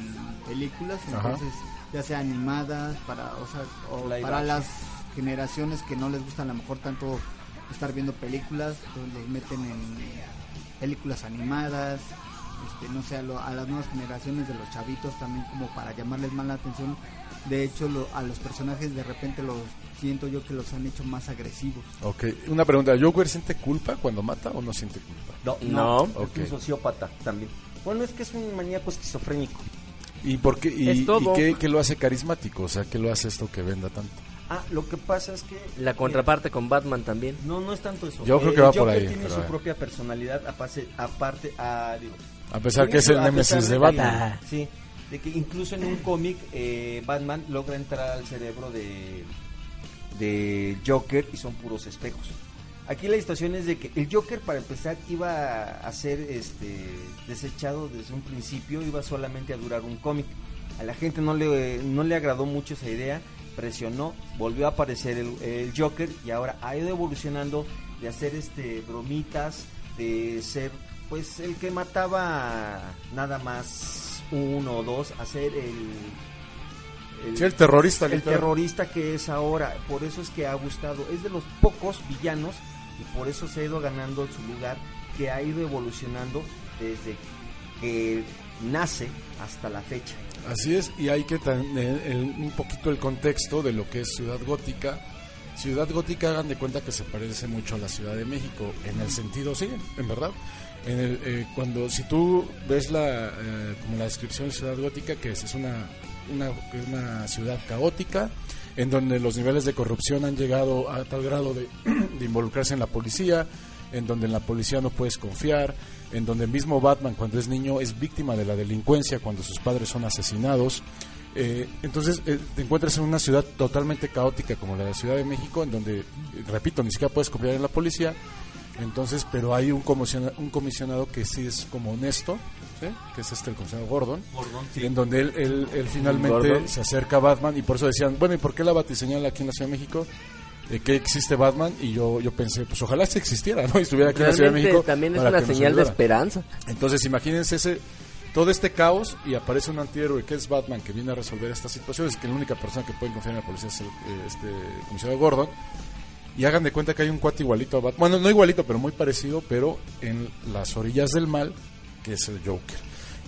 películas, Ajá. entonces ya sea animadas para, o sea, o para action. las generaciones que no les gusta a lo mejor tanto estar viendo películas, entonces los meten en películas animadas, este, no sé, a, lo- a las nuevas generaciones de los chavitos también como para llamarles más la atención. De hecho, lo- a los personajes de repente los siento yo que los han hecho más agresivos. Ok, una pregunta, ¿Joker siente culpa cuando mata o no siente culpa? No, No. Ok. es un sociópata también. Bueno, es que es un maníaco esquizofrénico. ¿Y por qué, y, y qué, qué lo hace carismático? O sea, ¿qué lo hace esto que venda tanto? Ah, lo que pasa es que La contraparte con Batman también. No, no es tanto eso. Yo creo Eh, que va el por Joker ahí, tiene pero su propia personalidad, aparte, aparte a, digo, A pesar que es el némesis de Batman. Sí, de que incluso en un cómic eh, Batman logra entrar al cerebro de, de Joker y son puros espejos. Aquí la situación es de que el Joker para empezar iba a ser este desechado desde un principio, iba solamente a durar un cómic. A la gente no le, no le agradó mucho esa idea, presionó, volvió a aparecer el, el Joker y ahora ha ido evolucionando de hacer este bromitas, de ser pues el que mataba nada más uno o dos, a ser el, Sí, el terrorista, el literal. terrorista que es ahora. Por eso es que ha gustado. Es de los pocos villanos y por eso se ha ido ganando su lugar, que ha ido evolucionando desde que nace hasta la fecha. Así es, y hay que tener el- un poquito el contexto de lo que es Ciudad Gótica. Ciudad Gótica, hagan de cuenta que se parece mucho a la Ciudad de México, en el sentido, sí, en verdad. En el, eh, cuando, si tú ves la, eh, como la descripción de Ciudad Gótica, que es, es una, una, una ciudad caótica, en donde los niveles de corrupción han llegado a tal grado de, (clears throat) de involucrarse en la policía, en donde en la policía no puedes confiar, en donde el mismo Batman cuando es niño es víctima de la delincuencia cuando sus padres son asesinados. Eh, entonces eh, te encuentras en una ciudad totalmente caótica como la de Ciudad de México, en donde, eh, repito, ni siquiera puedes confiar en la policía. Entonces, pero hay un comisionado, un comisionado que sí es como honesto, ¿sí? que es este el comisionado Gordon, en donde él, él, él finalmente Gordon. se acerca a Batman y por eso decían, bueno, ¿y por qué la batiseñal aquí en la Ciudad de México? Eh, que existe Batman y yo yo pensé, pues ojalá se existiera, ¿no? (laughs) Y estuviera aquí en la Ciudad de México. también es para una señal de esperanza. Entonces, imagínense ese todo este caos y aparece un antihéroe que es Batman que viene a resolver estas situaciones, que la única persona que puede confiar en la policía es el, eh, este comisario Gordon. Y hagan de cuenta que hay un cuate igualito a Batman. Bueno, no igualito, pero muy parecido, pero en las orillas del mal, que es el Joker.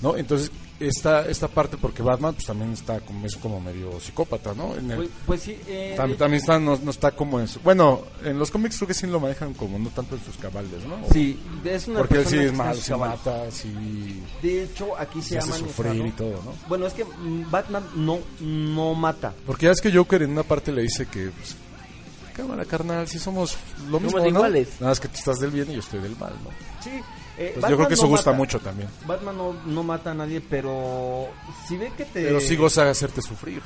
¿No? Entonces, esta, esta parte, porque Batman pues también está como, es como medio psicópata, ¿no? En el- Pues, pues sí, eh, tam- de- también está, no, no está como en su... Bueno, en los cómics creo que sí lo manejan como no tanto en sus cabales, ¿no? sí, es una Porque él sí es malo, se mata, sí... De hecho, aquí se, se ha hace sufrir y todo, ¿no? Bueno, es que Batman no, no mata. Porque ya es que Joker en una parte le dice que, pues, cámara carnal, si somos lo mismo, Somos ¿no? iguales. Nada más que tú estás del bien y yo estoy del mal, ¿no? Sí, eh, Pues yo creo que eso no gusta mata. mucho también. Batman no, no mata a nadie, pero si ve que te... Pero sí goza de hacerte sufrir.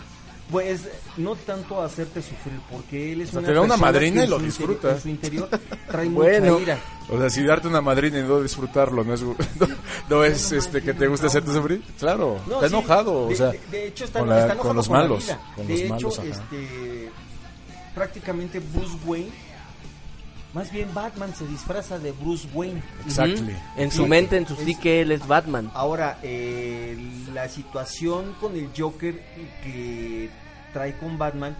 Pues no tanto hacerte sufrir, porque él es O sea, una te da una madrina y lo disfruta. En su interior trae (laughs) Bueno. mucha ira. O sea, si darte una madrina y no disfrutarlo no es, (laughs) no, no es este que te guste hacerte sufrir. Claro, No, está sí, enojado, de, o sea, de- de hecho está, con, la- está enojado con los con malos, con de los hecho, malos, este, prácticamente Bruce Wayne, más bien Batman se disfraza de Bruce Wayne. Exactly. Ujú. En su Sí, mente, en su psique, él es Batman. Ahora, eh, la situación con el Joker que trae con Batman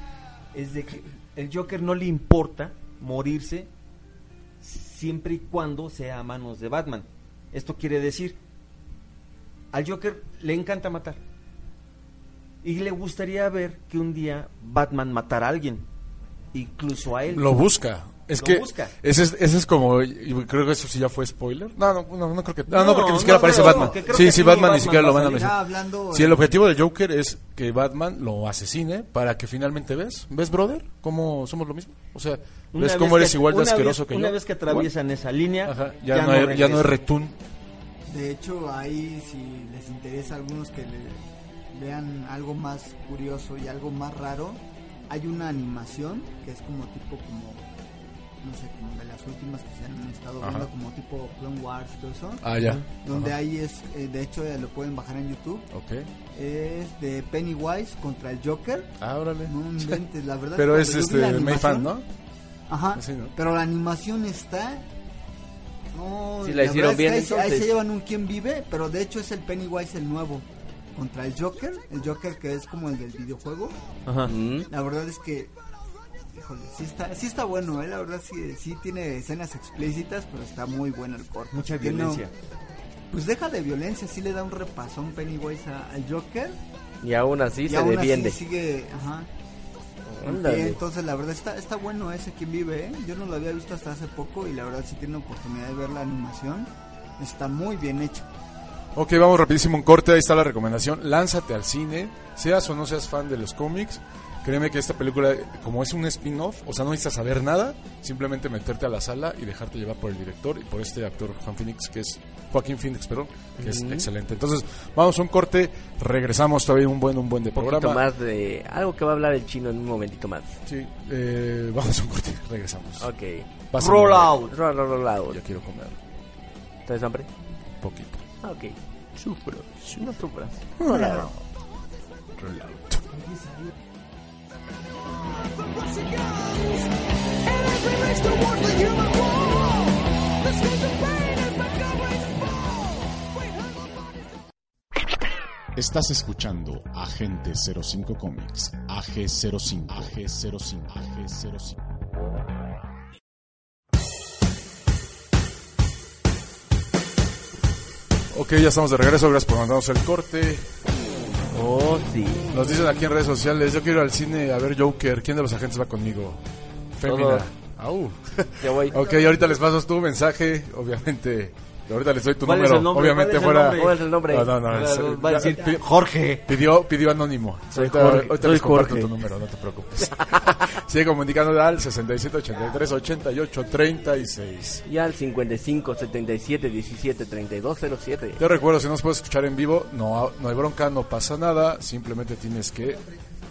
es de que el Joker no le importa morirse siempre y cuando sea a manos de Batman. Esto quiere decir, al Joker le encanta matar. Y le gustaría ver que un día Batman matara a alguien, incluso a él. Lo busca. Es Lo que busca. ese es, ese es como, y creo que eso sí ya fue spoiler. No, no, no, no creo que, no, no, No, porque ni siquiera no aparece creo, Batman. Sí, sí, sí, Batman ni Batman siquiera lo van a mencionar. Ya hablando Si el objetivo del Joker es que Batman lo asesine para que finalmente ves, ¿ves, brother? ¿Cómo somos lo mismo? O sea, ¿ves cómo eres que- igual de asqueroso vez- que yo? Una vez que atraviesan esa línea, Ajá, ya, no, hay, ya no es retún. De hecho, ahí si les interesa a algunos que le- vean algo más curioso y algo más raro, hay una animación que es como tipo como no sé, como de las últimas que se han estado Ajá. viendo como tipo Clone Wars y todo eso. Ah, ya. Donde Ajá. ahí es, eh, de hecho eh, lo pueden bajar en YouTube, Ok. es de Pennywise contra el Joker. Ah, órale. No (laughs) inventes, la verdad. Pero es este la May animación- Fan, ¿no? Ajá. Sí, ¿no? Pero la animación está. No, Sí, la hicieron verdad es que bien, ahí, se- ahí entonces. se llevan un quién vive, pero de hecho es el Pennywise el nuevo. Contra el Joker, el Joker que es como el del videojuego. Ajá. Mm. La verdad es que. Híjole, sí está, sí está bueno, ¿eh? La verdad sí, sí tiene escenas explícitas, pero está muy bueno el corte. Mucha violencia. Pues deja de violencia, sí le da un repasón Pennywise a- al Joker. Y aún así y se aún así defiende. sigue, ajá. pie, entonces la verdad está, está bueno ese quien vive, ¿eh? Yo no lo había visto hasta hace poco y la verdad si tiene oportunidad de ver la animación, está muy bien hecho. Ok, vamos rapidísimo un corte, ahí está la recomendación. Lánzate al cine, seas o no seas fan de los cómics. Créeme que esta película, como es un spin-off, o sea, no necesitas saber nada, simplemente meterte a la sala y dejarte llevar por el director y por este actor Juan Phoenix, que es Joaquín Phoenix, perdón, que es excelente. Entonces, vamos a un corte, regresamos todavía un buen, un buen de Un programa. más de algo que va a hablar el chino en un momentito más. Sí, eh, vamos a un corte, regresamos. Ok. Pásame, Roll out. Roll, roll, roll out. Yo quiero comer ¿Tienes hambre? un poquito. Ah, ok. Sufro. No sufras. Roll out. Estás escuchando Agente 05 Comics, AG05, AG05, AG05. Ok, ya estamos de regreso, gracias por mandarnos el corte. Oh, sí. Nos dicen aquí en redes sociales, yo quiero ir al cine a ver Joker, ¿quién de los agentes va conmigo? Todos. Au. Ya voy. (laughs) ok, ahorita les paso tu mensaje, obviamente. Ahorita les doy tu ¿Cuál es número. nombre? Obviamente ¿Cuál es el fuera. ¿Cuál es el nombre? No, no, no. es- Va a ya, decir pi- Jorge. pidió, pidió anónimo. Soy ahorita Jorge, ahorita soy les comparto Jorge. tu número, no te preocupes. (laughs) Sigue comunicando al 67 83 88 36. Y al 55 77 17 32 07. Te recuerdo, si no nos puedes escuchar en vivo, no, no hay bronca, no pasa nada. Simplemente tienes que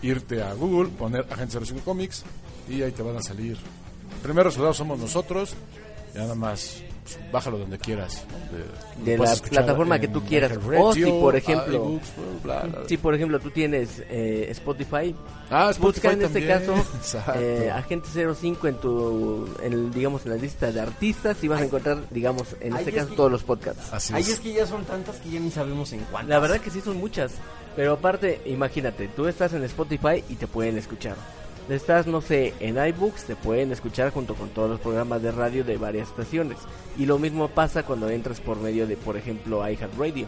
irte a Google, poner Agente 05 Comics y ahí te van a salir. El primer resultado somos nosotros. Y nada más, bájalo donde quieras. De la plataforma que tú quieras. O si, por ejemplo, iBooks, bla, bla, bla. Si por ejemplo tú tienes eh, Spotify, Ah, Spotify busca en este caso (laughs) eh, Agente 05 en tu, en digamos, en la lista de artistas y vas a encontrar, digamos, en este es caso que- todos los podcasts. Así Ahí es. es que ya son tantas que ya ni sabemos en cuántas. La verdad que sí son muchas, pero aparte, imagínate, tú estás en Spotify y te pueden escuchar. Estás, no sé, en iBooks, te pueden escuchar junto con todos los programas de radio de varias estaciones. Y lo mismo pasa cuando entras por medio de, por ejemplo, iHeartRadio.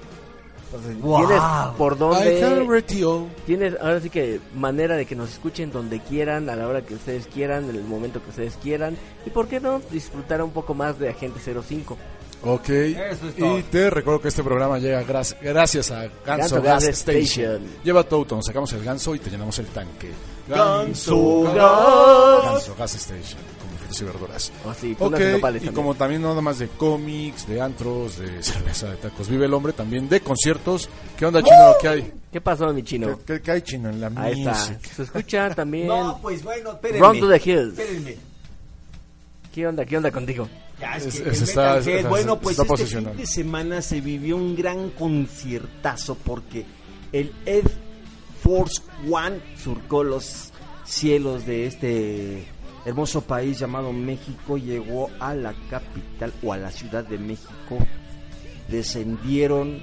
Entonces, ¡Wow! tienes por dónde... iHeartRadio. Tienes ahora sí que manera de que nos escuchen donde quieran, a la hora que ustedes quieran, en el momento que ustedes quieran. Y por qué no disfrutar un poco más de Agente 05. Ok. Eso es todo. y te recuerdo que este programa llega gracias a Ganso, Ganso Gas, Gas Station. Station. Lleva nos sacamos el ganso y te llenamos el tanque. Ganso Gas. Ganso Gas Station, como frutas y verduras. O sí, con Ok, unas nopales y también. como también no nada más de cómics, de antros, de (laughs) cerveza, de tacos, vive el hombre también de conciertos. ¿Qué onda, chino? ¿Qué hay? ¿Qué pasó, mi chino? ¿Qué, qué- qué hay, chino, en la Ahí está. music? Se escucha (laughs) también. No, pues bueno, espérenme. Run to the Hills. Espérenme. ¿Qué onda? ¿Qué onda contigo? Ya, es Es- que es- el está- Metalhead, está- bueno, está pues este fin de semana se vivió un gran conciertazo porque el Ed Force One surcó los cielos de este hermoso país llamado México, llegó a la capital o a la Ciudad de México, descendieron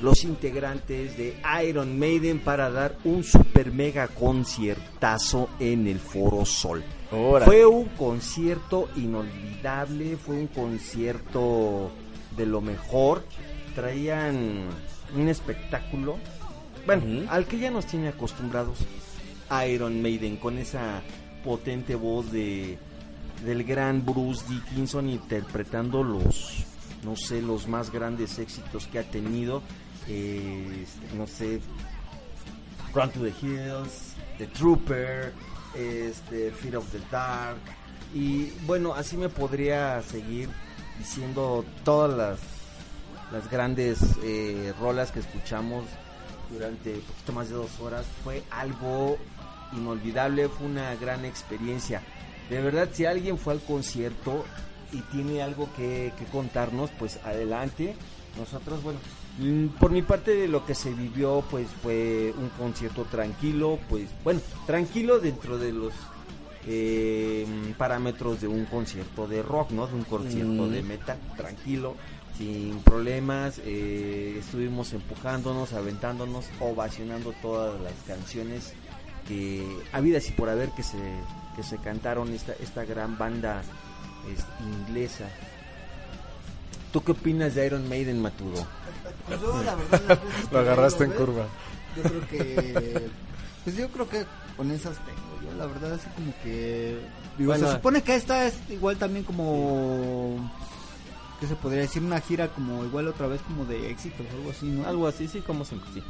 los integrantes de Iron Maiden para dar un super mega conciertazo en el Foro Sol. Órale. Fue un concierto inolvidable, fue un concierto de lo mejor. Traían un espectáculo, bueno, al que ya nos tiene acostumbrados Iron Maiden con esa potente voz de del gran Bruce Dickinson interpretando los no sé los más grandes éxitos que ha tenido eh, este, no sé Run to the Hills, The Trooper, este, Fear of the Dark. Y bueno, así me podría seguir diciendo todas las, las grandes eh, rolas que escuchamos durante poquito más de dos horas. Fue algo inolvidable, fue una gran experiencia. De verdad, si alguien fue al concierto y tiene algo que, que contarnos, pues adelante. Nosotros, bueno, por mi parte lo que se vivió pues fue un concierto tranquilo, pues bueno, tranquilo dentro de los eh, parámetros de un concierto de rock, ¿no? De un concierto Mm. de metal, tranquilo, sin problemas, eh, estuvimos empujándonos, aventándonos, ovacionando todas las canciones que habidas y por haber que se que se cantaron esta esta gran banda es, inglesa. ¿Tú qué opinas de Iron Maiden, Maturo? Pues yo, la verdad, las veces que (laughs) Lo agarraste en lo curva. Yo creo que. Pues yo creo que con esas tengo. Yo, la verdad, así como que. Digo, Bueno. se supone que esta es igual también como. ¿Qué se podría decir? Una gira como igual otra vez como de éxitos o algo así, ¿no? Algo así, sí, como siempre, sí.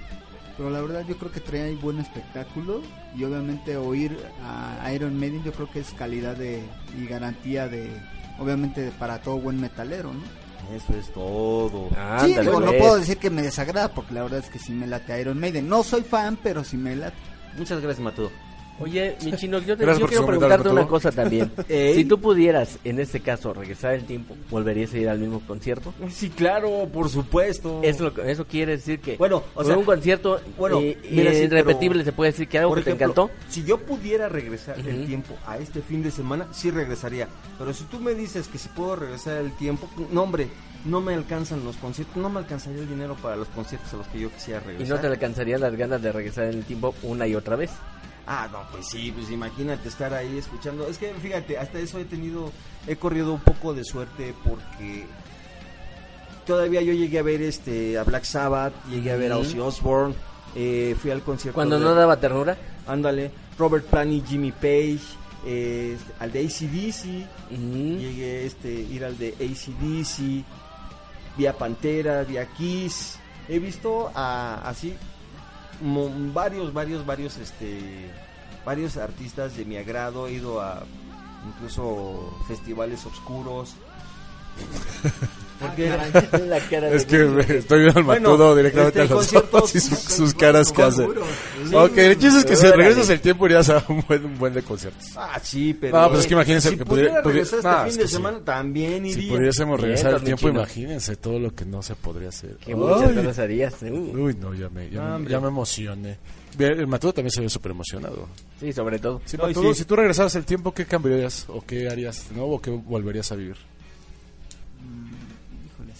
Pero la verdad yo creo que trae ahí buen espectáculo y obviamente oír a Iron Maiden yo creo que es calidad de y garantía de obviamente de- para todo buen metalero, ¿no? Eso es todo. sí, digo, no pues. puedo decir que me desagrada porque la verdad es que sí me late Iron Maiden. No soy fan, pero sí me late. Muchas gracias, Maturo. Oye, mi chino, yo, te, yo quiero preguntarte una cosa también. (laughs) Si tú pudieras, en este caso, regresar el tiempo, ¿volverías a ir al mismo concierto? Sí, claro, por supuesto. Eso, quiere decir que Bueno, o sea, un concierto bueno, eh, mira, sí, irrepetible, pero- se puede decir que algo que ejemplo, te encantó. Si yo pudiera regresar el Ujú. tiempo a este fin de semana, sí regresaría. Pero si tú me dices que si puedo regresar el tiempo, no hombre, no me alcanzan los conciertos, no me alcanzaría el dinero para los conciertos a los que yo quisiera Y regresar. no te alcanzarían las ganas de regresar en el tiempo una y otra vez. Ah, no, pues sí, pues imagínate estar ahí escuchando. Es que fíjate, hasta eso he tenido, he corrido un poco de suerte porque todavía yo llegué a ver este a Black Sabbath, llegué a ver a. Ozzy Osbourne, eh, fui al concierto. Cuando de- no daba ternura. Ándale, Robert Plant y Jimmy Page, eh, al de ACDC, llegué este ir al de ACDC, vi a Pantera, vi a Kiss, he visto a así varios, varios, varios, este, varios artistas de mi agrado, he ido a incluso festivales oscuros. (laughs) Porque (laughs) la cara de Es que me- estoy viendo al Bueno, Matudo directamente este, a los ojos y su- sus caras que hace. Sí, Ok, el chiste es que si regresas el tiempo irías a un buen, un buen de conciertos. Ah, sí, pero. No, pues es que imagínense si que pudiera pudiera- regresar este no, fin es de que sí. semana, también iría. Si pudiésemos regresar Bien, el tiempo, chino. imagínense todo lo que no se podría hacer. Que muchas cosas harías. Uy, no, ya me, ya, ya me emocioné. El Matudo también se ve súper emocionado. Sí, sobre todo. Sí, No, Matudo, sí. si tú regresaras el tiempo, ¿qué cambiarías o qué harías de nuevo o qué volverías a vivir?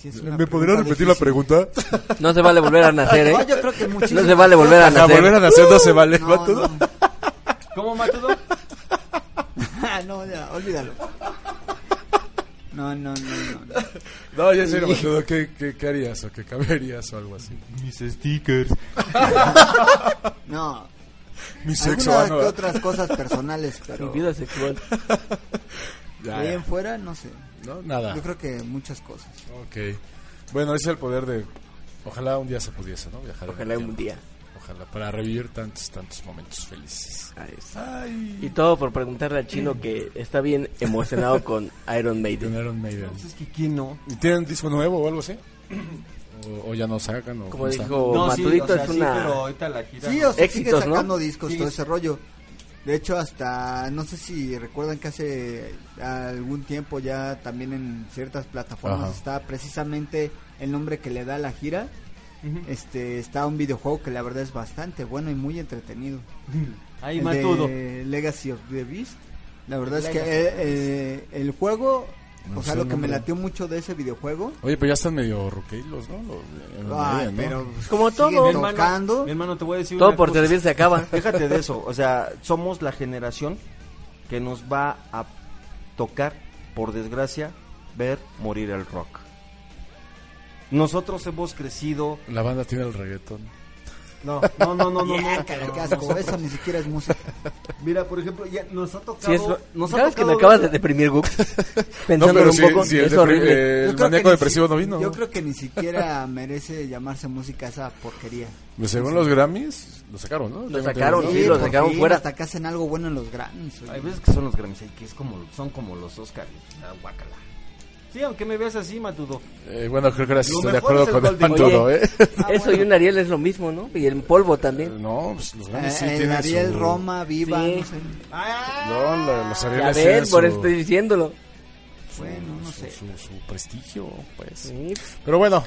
Sí es una ¿Me podrías repetir la difícil. pregunta? No se vale volver a (laughs) nacer, ¿eh? No, yo creo que No muchísimas se vale volver a cosas. A nacer. volver a nacer no se vale, No, Matudo. no. ¿Cómo, Matudo? (laughs) No, ya, olvídalo. No, no, no, no. no. No, ya serio, Matudo, ¿qué, qué, qué harías o qué cambiarías o algo así? Mis stickers. (laughs) No, Mi sexo, ¿no? que otras cosas personales, pero Tu vida sexual. Ya, ahí ya. en fuera, no sé. No, nada. Yo creo que muchas cosas. Ok. Bueno, ese es el poder de... Ojalá un día se pudiese, ¿no? Viajar Ojalá un día. Ojalá, para revivir tantos, tantos momentos felices. Ahí está. Ay. Y todo por preguntarle al chino que está bien emocionado con Iron Maiden. Iron Maiden. Pues es que quién no. ¿Y tienen disco nuevo o algo así? ¿O, o ya no sacan? O Como dijo no, sí, o sea, es sí, una... pero ahorita la gira. Sí, no. o sea, Éxitos, sigue ¿no? sacando discos, Sí. todo ese rollo. De hecho, hasta, no sé si recuerdan que hace algún tiempo ya también en ciertas plataformas Ajá. está precisamente el nombre que le da a la gira. Este, está un videojuego que la verdad es bastante bueno y muy entretenido. (laughs) Ahí, el Matudo. de Legacy of the Beast. La verdad es que eh, eh, el juego, No o sea, lo que me latió mucho de ese videojuego. Oye, pero ya están medio roqueilos, ¿no? Los Iron Ay, ¿no? pero Como siguen todo. Mi hermano, tocando. mi hermano, te voy a decir Todo una por cosa. servir se acaba. (laughs) Déjate de eso. O sea, somos la generación que nos va a tocar, por desgracia, ver morir el rock. Nosotros hemos crecido... La banda tiene el reggaetón. No, no, no, no, no. no. (laughs) Qué asco, eso ni siquiera es música. Mira, por ejemplo, ya nos ha tocado... Sí, es lo- nos ha ¿Sabes que me tocado acabas de deprimir, Gux? (laughs) No, pero un si, poco, si es horrible. eh, el Yo creo maníaco depresivo si- no vino. Yo creo que ni siquiera merece llamarse música esa porquería. Pues según los Grammys, lo sacaron, ¿no? Tengo sacaron, sí, lo sacaron fin, fuera. Hasta que hacen algo bueno en los Grammys. oye. Hay veces que son los Grammys, y que es como, son como los Oscars. Ah, guácala. Sí, aunque me veas así, Matudo. Eh, bueno, creo que ahora sí estoy de acuerdo es el con el Oye. ¿eh? Ah, Eso bueno. y un Ariel es lo mismo, ¿no? Y el polvo también. No, pues los Eh, Grammys sí el tienen Ariel, su... Roma, Viva, Sí. no sé. No, la- los Ya Arieles ves, tienen por eso estoy diciéndolo. Bueno, no su, sé. su, su prestigio, pues. Sí. Pero bueno.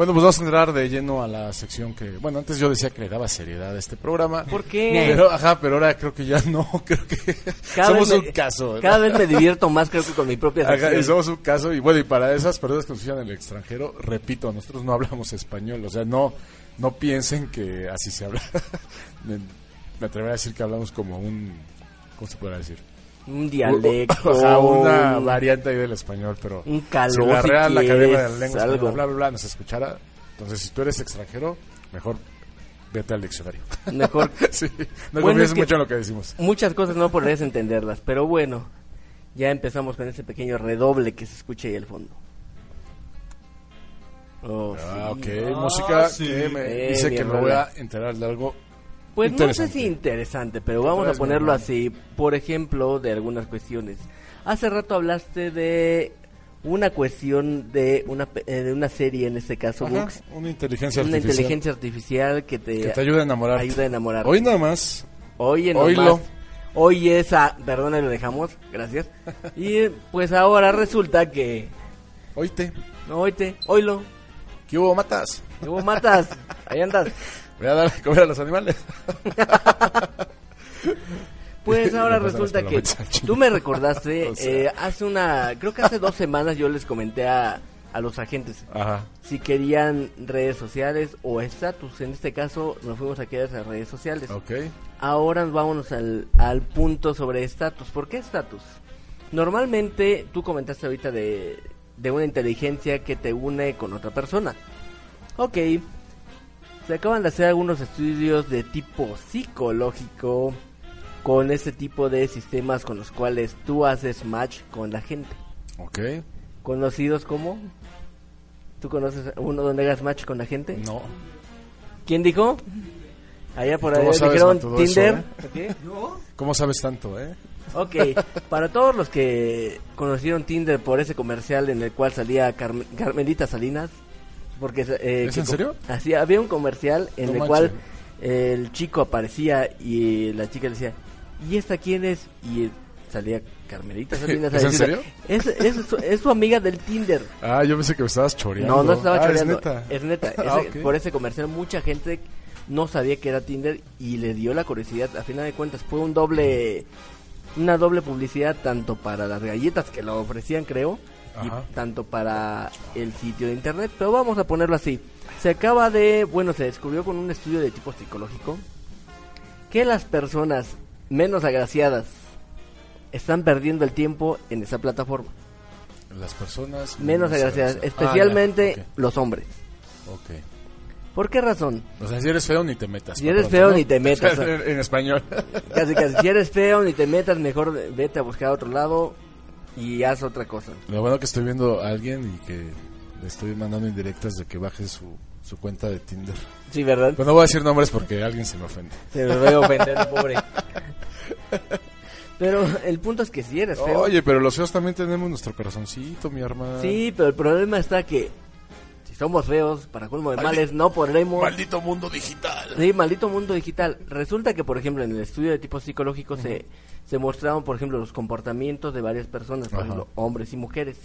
Bueno, pues vamos a entrar de lleno a la sección que... Bueno, antes yo decía que le daba seriedad a este programa. ¿Por qué? Pero, ajá, pero ahora creo que ya no, (laughs) creo que Cada somos un caso. ¿no? Cada vez me divierto más, creo que con mi propia Ajá, sección. somos un caso, y bueno, y para esas personas que nos escuchan en el extranjero, repito, nosotros no hablamos español, o sea, no, no piensen que así se habla. (laughs) me, me atrevería a decir que hablamos como un, ¿cómo se podrá decir? Un dialecto. (laughs) Ajá, una un- variante ahí del español, pero Un calor, si la si Real quieres, Academia de la Lengua algo. Española, bla, bla, bla, nos escuchara, entonces si tú eres extranjero, mejor vete al diccionario. Mejor. (laughs) sí, no Bueno, confíes es que- mucho en lo que decimos. Muchas cosas no podrías entenderlas, pero bueno. Ya empezamos con ese pequeño redoble que se escucha ahí al fondo. Oh, Ah, sí. ok, música sí. que me Eh, dice que me voy a enterar de algo Pues no sé si interesante, pero vamos a ponerlo así. Por ejemplo, de algunas cuestiones. Hace rato hablaste de una cuestión de una, pe- eh, de una serie, en este caso, Ajá, Books. una inteligencia Una artificial inteligencia artificial que te, que te ayuda a enamorar. ayuda a enamorar. Hoy nada más, Oye, Oílo. nomás. Hoy esa, perdón, ahí lo dejamos, gracias. (laughs) Y pues ahora resulta que, oíte, oíte, oílo, ¿qué hubo, matas? que vos matas, (laughs) ahí andas. Voy a dar de comer a los animales. (laughs) Pues ahora resulta que tú me recordaste, (laughs) O sea. eh, hace una, creo que hace dos semanas yo les comenté a, a los agentes Ajá. si querían redes sociales o estatus. En este caso nos fuimos a quedar a redes sociales. Ok. Ahora vámonos al, al punto sobre estatus. ¿Por qué estatus? Normalmente tú comentaste ahorita de, de una inteligencia que te une con otra persona. Ok. Se acaban de hacer algunos estudios de tipo psicológico con este tipo de sistemas con los cuales tú haces match con la gente. Ok. Conocidos como... ¿Tú conoces uno donde hagas match con la gente? No. ¿Quién dijo? Allá por ¿Cómo ahí dijeron Matudo, eso, Tinder. eh? ¿ok? ¿Cómo sabes tanto, eh? Ok, para todos los que conocieron Tinder por ese comercial en el cual salía Carmen- Carmelita Salinas, porque eh, ¿Es en serio? Así había un comercial en No el cual el chico aparecía y la chica le decía, ¿y esta quién es? Y salía Carmelita Salinas. ¿Es en serio? Es, es, su, es su amiga del Tinder. Ah, yo pensé que me estabas choreando. No, no estaba Ah, choreando. Es neta. Es neta. (laughs) Ah. Por ese comercial mucha gente no sabía que era Tinder y le dio la curiosidad. A final de cuentas fue un doble, una doble publicidad tanto para las galletas que lo ofrecían, creo. Y tanto para el sitio de internet. Pero vamos a ponerlo así. Se acaba de, bueno, se descubrió con un estudio de tipo psicológico que las personas menos agraciadas están perdiendo el tiempo en esa plataforma. Las personas... Menos agraciadas, especialmente Ah, los hombres. ok. ¿Por qué razón? O sea, si eres feo ni te metas. Si eres feo, ¿no? ni te (laughs) metas. en español. Casi, casi. Si eres feo, ni te metas, mejor vete a buscar a otro lado y haz otra cosa. Lo bueno que estoy viendo a alguien y que le estoy mandando indirectas de que baje su, su cuenta de Tinder. Sí, ¿verdad? Pues no voy a decir nombres porque alguien se me ofende. Se me ve ofender, (laughs) pobre. Pero el punto es que si eres feo... Oye, pero los feos también tenemos nuestro corazoncito, mi hermano. Sí, pero el problema está que si somos feos, para colmo de males, no podremos... Maldito mundo digital. Sí, maldito mundo digital. Resulta que, por ejemplo, en el estudio de tipo psicológico se, se mostraron, por ejemplo, los comportamientos de varias personas, por ejemplo, hombres y mujeres.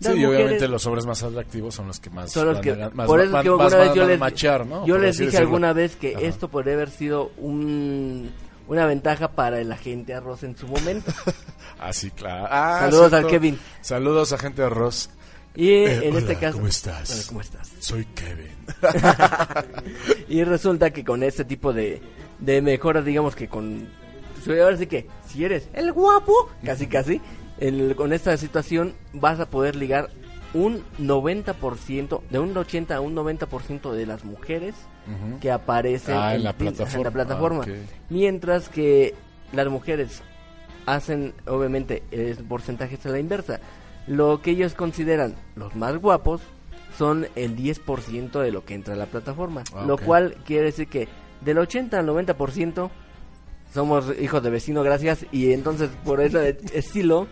Sí, y obviamente los hombres más atractivos son los que más son los van que a- más, por eso van- que alguna vez van yo les machear, ¿no? yo les dije decirlo. alguna vez que Ajá. esto podría haber sido un una ventaja para el agente arroz en su momento (laughs) Ah, sí, claro. Ah, Saludos cierto. al Kevin. Saludos a gente de Ross. y Eh, en hola, este caso ¿cómo estás? Hola, ¿cómo estás? Soy Kevin. (laughs) y resulta que con este tipo de de mejora, digamos que con... Ahora sí que, si eres el guapo, casi casi, el- con esta situación vas a poder ligar un 90%, de un 80 a un 90% de las mujeres que aparecen Ah, en la plataforma. en la plataforma. Ah. Mientras que las mujeres hacen, obviamente, el porcentaje es a la inversa. Lo que ellos consideran los más guapos son el 10% de lo que entra a la plataforma. Ah, lo cual quiere decir que del 80 al 90% somos hijos de vecino, gracias. Y entonces, por ese estilo,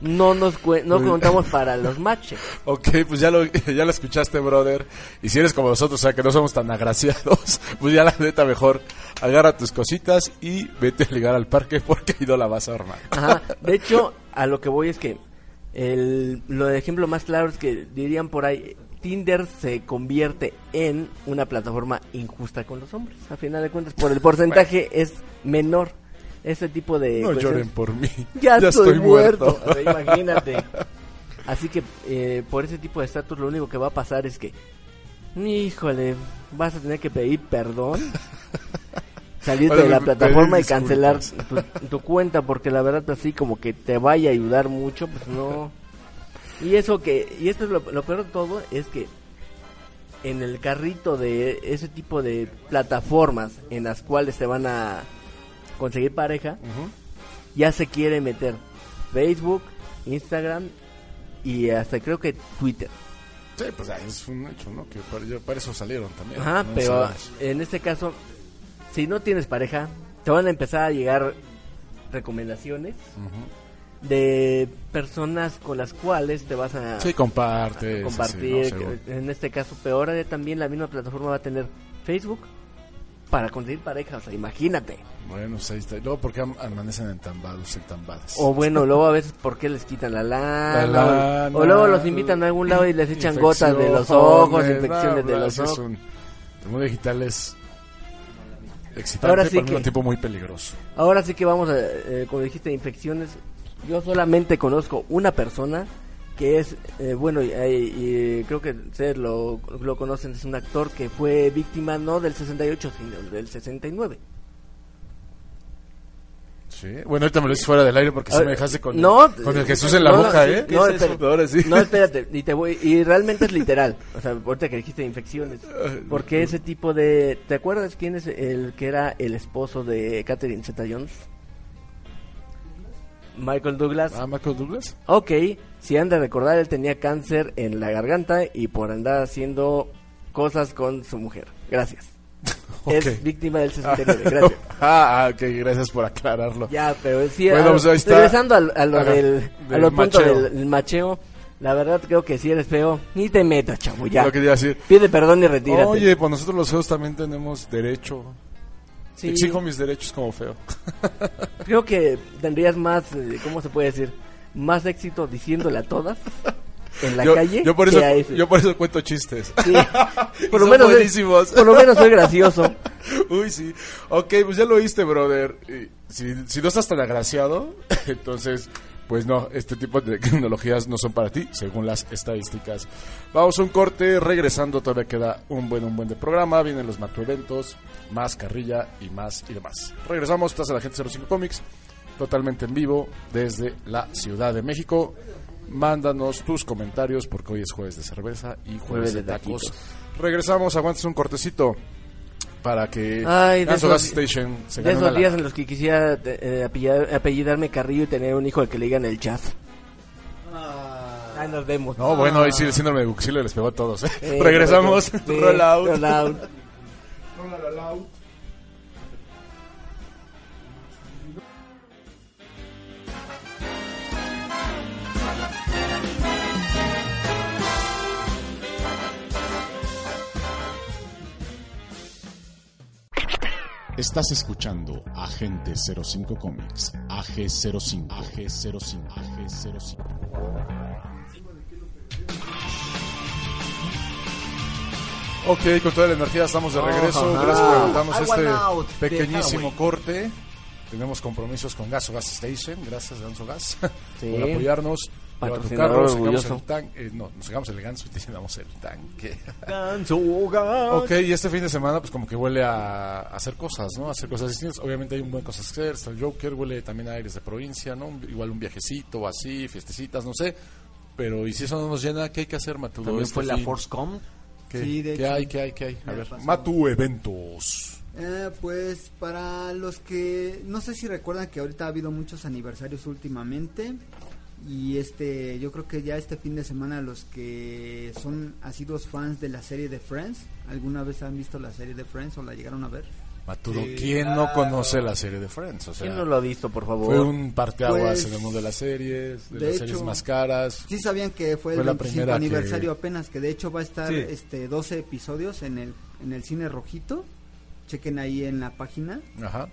no nos no contamos para los matches. (laughs) Ok, pues ya lo, (laughs) ya lo escuchaste, brother. Y si eres como nosotros, o sea, que no somos tan agraciados, (laughs) pues ya la neta mejor agarra tus cositas y vete a ligar al parque porque ahí no la vas a armar. Ajá. De hecho, a lo que voy es que el lo de ejemplo más claro es que dirían por ahí Tinder se convierte en una plataforma injusta con los hombres. A final de cuentas, por el porcentaje es menor. Ese tipo de No cuestiones- lloren por mí. (laughs) Ya, estoy, muerto. O sea, imagínate. Así que eh, por ese tipo de estatus lo único que va a pasar es que, híjole, vas a tener que pedir perdón, (laughs) salirte de la plataforma y cancelar tu, tu cuenta porque la verdad así como que te vaya a ayudar mucho, pues no. Y eso que, y esto es lo, lo peor de todo, es que en el carrito de ese tipo de plataformas en las cuales te van a conseguir pareja, ya se quiere meter Facebook, Instagram y hasta creo que Twitter. Sí, pues ah, es un hecho, ¿no? Que para, eso salieron también. Ajá, No pero sabemos. en este caso, si no tienes pareja, te van a empezar a llegar recomendaciones Ujú. De personas con las cuales te vas a Sí, comparte. sí, compartir. sí, ¿no? En este caso, peor también la misma plataforma va a tener Facebook para conseguir pareja. O sea, imagínate. Bueno, pues ahí está. Y luego, ¿por qué am- amanecen entambados, entambadas? O bueno, luego a veces, ¿por qué les quitan la lana? La O- lana, o, luego los invitan a algún lado y les echan gotas de los ojos, infecciones, infecciones de no, los ojos. un- el mundo digital es excitante, Ahora sí pero que- tiempo muy peligroso. Ahora sí que vamos a, eh, como dijiste, infecciones. Yo solamente conozco una persona que es, eh, bueno, y, y- y creo que ustedes lo, lo conocen, es un actor que fue víctima no del 68, sino del 69. Sí. Bueno, ahorita me lo hice fuera del aire porque sí Ah, me dejaste con, no, el, con el Jesús en la no, boca, ¿eh? no, ¿Qué es eso? espera- Ahora sí. No, espérate, y te voy, y realmente es literal. O sea, ahorita que dijiste infecciones. Porque ese tipo de, ¿te acuerdas quién es el que era el esposo de Catherine Zeta-Jones? Michael Douglas. Ah, Michael Douglas. Ok, si han de recordar, él tenía cáncer en la garganta y por andar haciendo cosas con su mujer. Gracias. (laughs) Es víctima del (laughs) 69, gracias. ah, ah, ok, gracias por aclararlo. Ya, pero sí, Bueno, ah, pues ahí está. regresando al- a, lo Ajá, del, a del lo punto macheo. del, macheo, la verdad creo que si eres feo, ni te metas, chavo, ya. Lo que a decir. Pide perdón y retírate. Oye, pues nosotros los feos también tenemos derecho. Sí, Exijo mis derechos como feo. (laughs) creo que tendrías más, eh, ¿cómo se puede decir? Más éxito diciéndole a todas en la yo, calle yo por eso, a ese. yo por eso cuento chistes. Sí. (laughs) por, lo menos soy, buenísimos. por lo menos soy gracioso. (laughs) Uy, sí. Ok, pues ya lo oíste, brother. Si, si no estás tan agraciado, entonces, pues no, este tipo de tecnologías no son para ti, según las estadísticas. Vamos a un corte, regresando, todavía queda un buen, un buen de programa. Vienen los macroeventos, más carrilla y más y demás. Regresamos, estás a la gente 05 Comics, totalmente en vivo desde la Ciudad de México. Mándanos tus comentarios porque hoy es jueves de cerveza y jueves Jueves de de tacos. Regresamos, aguantes un cortecito para que Ay, de esos- Station se De esos días lana. en los que quisiera eh, apellidar- apellidarme Carrillo y tener un hijo al que le digan el chat. Ahí nos vemos. No, bueno, ahí sí el síndrome de Buxilo les pegó a todos. ¿eh? Eh, (laughs) Regresamos. sí, roll out. roll out. (laughs) Estás escuchando Agente 05 Comics, AG05, AG05, AG05. Ok, con toda la energía estamos de regreso. Gracias por aguantarnos este pequeñísimo corte. Tenemos compromisos con Gaso Gas Station. Gracias, Ganso Gas, (laughs) Sí. por apoyarnos. Patrocinador carro, sacamos orgulloso. el tan- eh, no, nos sacamos el ganso y te llenamos el tanque. Ganso, ganso. Ok, y este fin de semana pues como que huele a, a hacer cosas, ¿no? A hacer cosas distintas. Obviamente hay un buen cosas que hacer. Está el Joker, huele también a aires de provincia, ¿no? Un- Igual un viajecito así, fiestecitas, no sé. Pero y si eso no nos llena, ¿qué hay que hacer, Matudo? También este fue la? Forcecom. ¿Qué, Sí, de ¿qué hecho. hay, qué hay, qué hay? A ver, pasó. Matu Eventos. Eh, pues para los que no sé si recuerdan que ahorita ha habido muchos aniversarios últimamente y este yo creo que ya este fin de semana los que son asiduos fans de la serie de Friends, ¿alguna vez han visto la serie de Friends o la llegaron a ver? Matudo, Sí, ¿quién no conoce la serie de Friends? O sea, ¿Quién no lo ha visto, por favor? fue un parteaguas Pues, en el mundo de las series, de, de las hecho, series más caras. Sí sabían que fue, Fue el la 25 primera que- aniversario apenas, que de hecho va a estar Sí. este 12 episodios en el en el cine rojito. Chequen ahí en la página Ajá.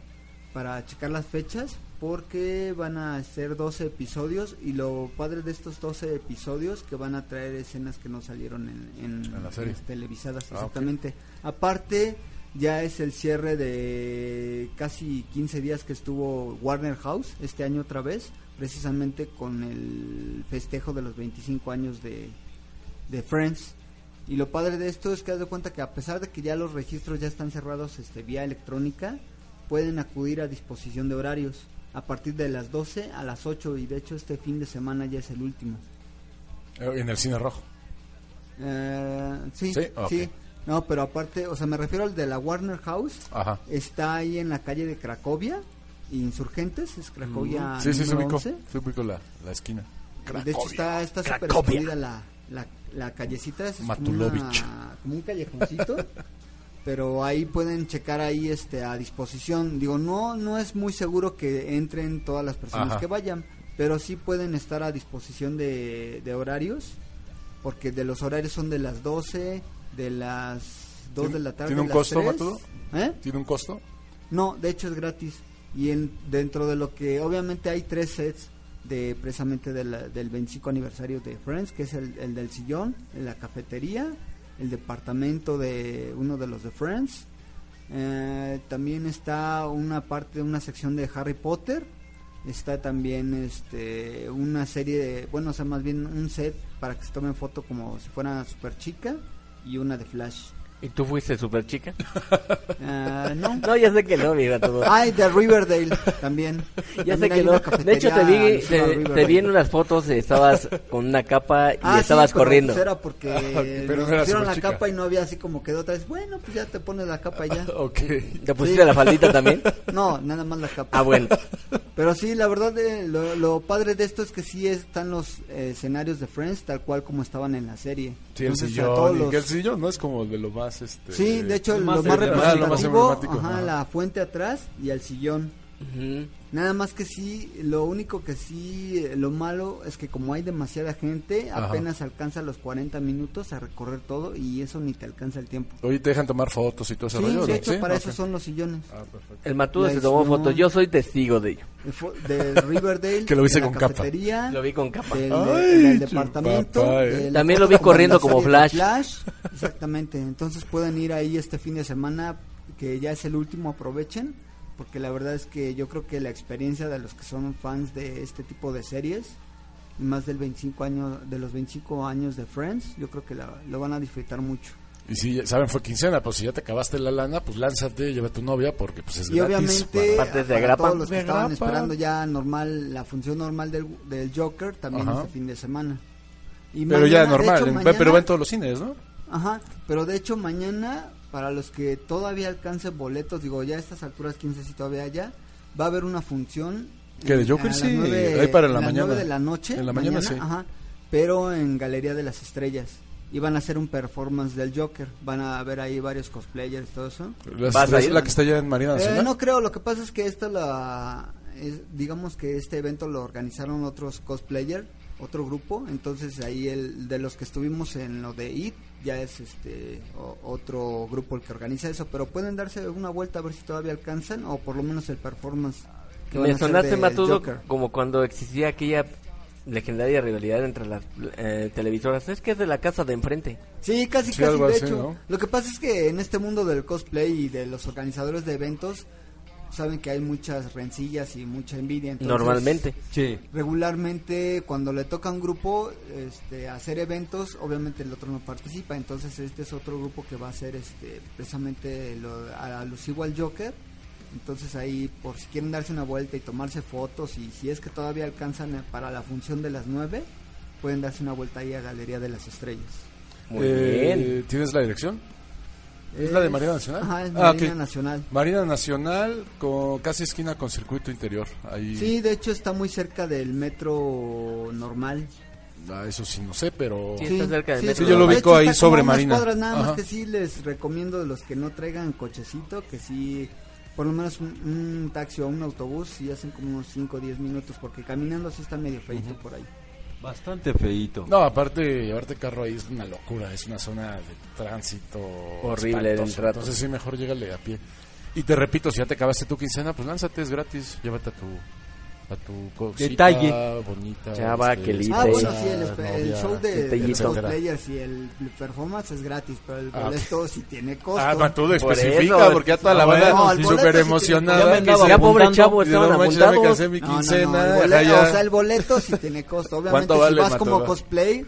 para checar las fechas porque van a ser 12 episodios y lo padre de estos 12 episodios que van a traer escenas que no salieron en, en, En la serie. las televisadas Ah, exactamente. Aparte ya es el cierre de casi 15 días que estuvo Warner House este año otra vez, precisamente con el festejo de los 25 años de, de Friends. Y lo padre de esto es que haz de cuenta que a pesar de que ya los registros ya están cerrados este, vía electrónica, pueden acudir a disposición de horarios a partir de las 12 a las 8 y de hecho este fin de semana ya es el último. Eh, En el cine rojo. Eh, sí, Sí. No, pero aparte, o sea, me refiero al de la Warner House. Ajá. Está ahí en la calle de Cracovia, Insurgentes, es Cracovia. Sí, sí, se ubicó. 11. Se ubicó la, la esquina. De hecho está está Cracovia. escondida la, la, la callecita, es como, una- como un callejoncito. (laughs) pero ahí pueden checar ahí este a disposición. Digo, no no es muy seguro que entren todas las personas Ajá. que vayan, pero sí pueden estar a disposición de, de horarios, porque de los horarios son de las 12, de las 2 de la tarde. ¿Tiene un las costo, 3. Matudo? ¿Eh? ¿Tiene un costo? No, de hecho es gratis. Y en, dentro de lo que obviamente hay tres sets de precisamente de la- del 25 aniversario de Friends, que es el, el del sillón, la cafetería, el departamento de uno de los de Friends. Eh, también está una parte, una sección de Harry Potter. Está también este una serie de, bueno, o sea, más bien un set para que se tomen foto como si fuera super chica y una de Flash. ¿Y tú fuiste super chica? Ah, no. (laughs) No, ya sé que no, mira todo. Ay, de Riverdale también. Ya sé También que hay no. De hecho, te vi, te, te vi en unas fotos, estabas con una capa y Ah, sí, estabas pero corriendo. pues era porque pero nos no era pusieron la capa y no había así como quedó otra vez. Bueno, pues ya te pones la capa y ya. (laughs) Ok. ¿Te pusiste la faldita también? (laughs) No, nada más la capa. Ah, bueno. Pero sí, la verdad, eh, lo, lo padre de esto es que sí están los eh, escenarios de Friends tal cual como estaban en la serie. Sí, el Entonces, todos sillón. los- que el sillón no es como de lo más... Este, Sí, de hecho, lo lo más más, emblemático. Lo más representativo, emblemático, ajá, ajá. la fuente atrás y el sillón. Nada más que sí, lo único que sí, eh, lo malo es que como hay demasiada gente, Ajá. apenas alcanza los 40 minutos a recorrer todo y eso ni te alcanza el tiempo. Oye, te dejan tomar fotos y todo ese Sí, rollo, de hecho, Sí, para eso son los sillones. Ah, perfecto. El Matudo Ya se tomó fotos. Yo soy testigo de ello. De, Riverdale, Que lo hice de la con capa. Lo vi con capa. del, Ay, del departamento. eh. de También lo vi corriendo como Flash. Exactamente. Entonces pueden ir ahí este fin de semana, que ya es el último, aprovechen. Porque la verdad es que yo creo que la experiencia de los que son fans de este tipo de series, más del 25 años, de los 25 años de Friends, yo creo que la- lo van a disfrutar mucho. Y si, ya- saben, fue quincena, pues si ya te acabaste la lana, pues lánzate, lleva a tu novia, porque pues es Y gratis. obviamente, Aparte de para grapa. todos los que estaban grapa. esperando ya normal, la función normal del, del Joker, también Ajá. este fin de semana. Y Pero ya mañana, de normal, hecho, en- mañana- pero va en todos los cines, ¿no? Ajá, pero de hecho mañana, para los que todavía alcancen boletos, digo, ya a estas alturas, quién sabe si todavía haya, va a haber una función. ¿Qué, de Joker? Sí, nueve- ahí para la a las mañana. de la noche. En la mañana, sí. Ajá, pero en Galería de las Estrellas. Y van a hacer un performance del Joker. Van a ver ahí varios cosplayers y todo eso. La, ¿Vas a es ir? la que está allá en Marina Eh, no creo, lo que pasa es que esta la... es- digamos que este evento lo organizaron otros cosplayers, otro grupo, entonces ahí el de los que estuvimos en lo de IT ya es este o- otro grupo el que organiza eso, pero pueden darse una vuelta a ver si todavía alcanzan o por lo menos el performance. que Me sonaste, Matudo, como cuando existía aquella legendaria rivalidad entre las eh, televisoras. Es que es de la casa de enfrente. Sí, casi, Sí, casi, de así, hecho. ¿no? Lo que pasa es que en este mundo del cosplay y de los organizadores de eventos, saben que hay muchas rencillas y mucha envidia. entonces, Normalmente. Sí. Regularmente cuando le toca a un grupo este, hacer eventos, obviamente el otro no participa, entonces este es otro grupo que va a hacer este, precisamente lo, alusivo al Joker. Entonces ahí por si quieren darse una vuelta y tomarse fotos y si es que todavía alcanzan para la función de las 9, pueden darse una vuelta ahí a Galería de las Estrellas. Muy Eh, bien. ¿Tienes la dirección? ¿Es la de Marina Nacional? Ajá, es Ah, Marina ok. Nacional. Marina Nacional, con casi esquina con circuito interior. Ahí, Sí, de hecho está muy cerca del metro normal. Ah, eso sí, no sé, pero... Sí, está cerca del metro. Sí, yo lo ubico ahí sobre Marina. cuadras, nada Ajá. más que sí les recomiendo los que no traigan cochecito, que sí, por lo menos un, un taxi o un autobús, sí hacen como unos 5 o 10 minutos, porque caminando sí está medio feito por ahí. Bastante feito. No, aparte, llevarte carro ahí es una locura, es una zona de tránsito Horrible de espantoso. entrada. Entonces sí, mejor llégale a pie. Y te repito, si ya te acabaste tu quincena, pues lánzate, es gratis, llévate a tu a tu cosita Detalle. bonita. Chava, este, que Ah, bueno, sí, el, el show de, de los cosplayers y el performance es gratis, pero el Ah, boleto sí tiene costo. Ah, Matudo Por especifica, eso. porque ya toda la Ah, banda el boleto súper sí emocionada. Ya Ya pobre chavo, estaban no manches, ya me cansé mi No, no, no, quincena. boleto, o sea, el boleto sí tiene costo. Obviamente, ¿Cuánto si vale, vas como cosplay,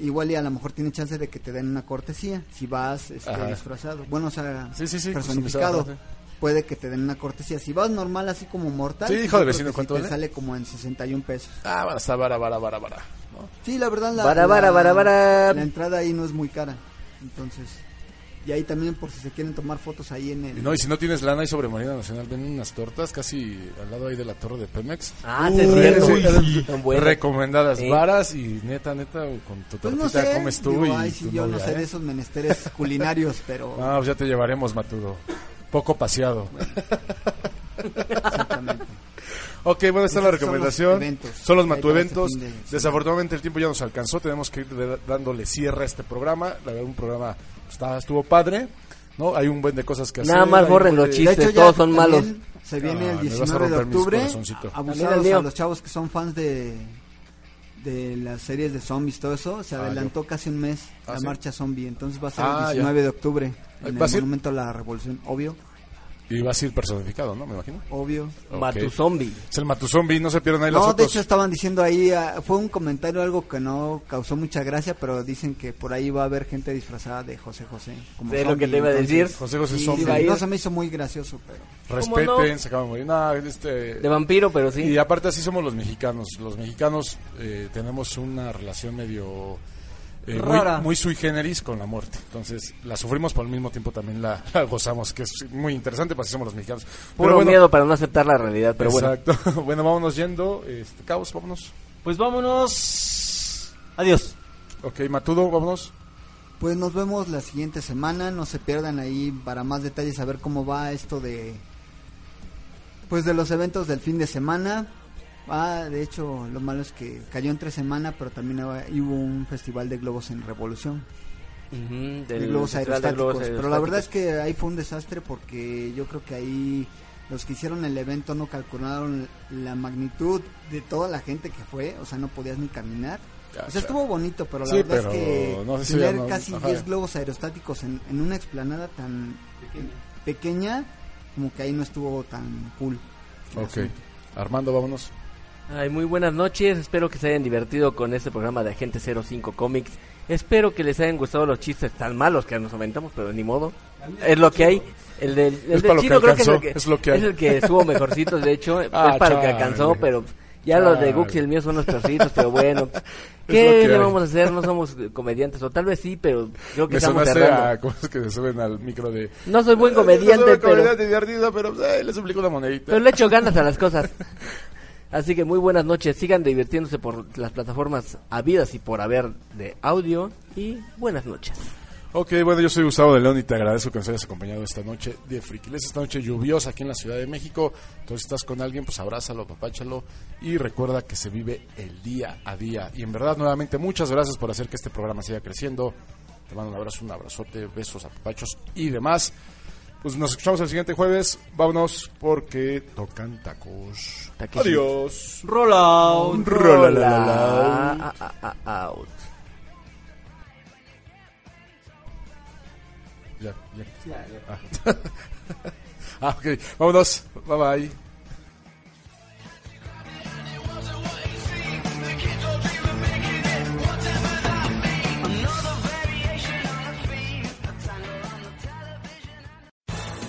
igual y a lo mejor tiene chance de que te den una cortesía. Si vas este, disfrazado. Bueno, o sea, Sí, sí, sí, personificado. customizado, Puede que te den una cortesía. Si vas normal, así como mortal. Sí, hijo de vecino, sí ¿cuánto te sale como en 61 pesos. Ah, bueno, está vara, vara, vara, vara. ¿no? Sí, la verdad, la, Bara, bara, bara, bara. la entrada ahí no es muy cara. Entonces, y ahí también por si se quieren tomar fotos ahí en el... Y no, y si no tienes lana y sobre Marina Nacional, ven unas tortas casi al lado ahí de la torre de Pemex. Ah, sí, Uy, sí. Recomendadas varas y neta, neta, con tu pues tortita no sé, comes tú digo, y ay, tu yo no sé ¿eh? de esos menesteres culinarios, pero... Ah, pues ya te llevaremos, Matudo. Poco paseado. Exactamente. Ok, bueno, esta es la Esos son los recomendación. eventos Son los matueventos. este de. Desafortunadamente el tiempo ya nos alcanzó. Tenemos que ir de- dándole cierre a este programa. La verdad, un programa está, estuvo padre. ¿no? Hay un buen de cosas que hacer. Nada más borren los de- chistes. De hecho, todos son malos. Se viene Ah, el me vas a 19 de romper mis octubre. a- Abusados mío. a los chavos que son fans de de las series de zombies, todo eso, se Ah, adelantó casi un mes Ah, la ¿sí? marcha zombie, entonces va a ser Ah, el 19 de octubre en ¿Va a el ser? Monumento a la Revolución, obvio, Y va a ser personificado, ¿no? Me imagino. obvio. Ok. Matu Zombie. Es el Matuzombi, no se pierdan ahí las No, de hecho estaban diciendo ahí, ah, fue un comentario algo que no causó mucha gracia, pero dicen que por ahí va a haber gente disfrazada de José José. Como Es lo que te iba a decir. José José sí, Zombie. ir. no se me hizo muy gracioso, pero... Respeten, ¿Cómo no? se acaban de morir. No, este... De vampiro, pero sí. Y aparte así somos los mexicanos. Los mexicanos eh, tenemos una relación medio eh, muy, sui generis con la muerte. Entonces la sufrimos, pero al mismo tiempo también la, la gozamos, que es muy interesante, pues así somos los mexicanos. Puro miedo para no aceptar la realidad, pero bueno. exacto. (laughs) bueno, vámonos yendo. Este, Caos, vámonos. Pues vámonos. Adiós. Ok, Matudo, vámonos. Pues nos vemos la siguiente semana, no se pierdan ahí para más detalles a ver cómo va esto de pues de los eventos del fin de semana. Ah, de hecho, lo malo es que cayó entre semana, pero también hubo un festival de globos en Revolución, de del globos de aerostáticos, Globos pero la verdad es que ahí fue un desastre porque yo creo que ahí los que hicieron el evento no calcularon la magnitud de toda la gente que fue, o sea, no podías ni caminar. O sea, estuvo bonito, pero la Sí, verdad pero es que no sé si tener no- casi ajá. 10 globos aerostáticos en, en una explanada tan pequeña, como que ahí no estuvo tan cool. Ok. asunto. Armando, vámonos. Ay, muy buenas noches, espero que se hayan divertido con este programa de Agente 05 Comics. Espero que les hayan gustado los chistes tan malos que nos aventamos, pero ni modo. Es lo que hay. El del, el Es del lo que chino creo que es, el que, es lo que hay. es el que estuvo mejorcito, de hecho. (laughs) Ah, es para lo que chale. alcanzó, pero ya los de Chale. Gux y el mío son los peorcitos, pero bueno. (laughs) ¿Qué le vamos a hacer? No somos comediantes, o tal vez sí, pero creo que Me estamos sonaste cerrando. a cómo es que se suben al micro de... No soy buen (laughs) No comediante, soy pero... comediante divertido, pero eh, les suplico una monedita. Pero le echo ganas a las cosas. Así que muy buenas noches. Sigan divirtiéndose por las plataformas habidas y por haber de audio. Y buenas noches. Ok, bueno, yo soy Gustavo de León y te agradezco que nos hayas acompañado esta noche de Friquiles, esta noche lluviosa aquí en la Ciudad de México. Entonces, estás con alguien, pues abrázalo, papáchalo y recuerda que se vive el día a día. Y en verdad, nuevamente, muchas gracias por hacer que este programa siga creciendo. Te mando un abrazo, un abrazote, besos, apapachos y demás. Pues nos escuchamos el siguiente jueves. Vámonos porque tocan tacos. Adiós. Roll out. Rola, Ah, ah, ah, ah, out. Ya, ya. Ah. (laughs) ah, ok. Vámonos. Bye bye.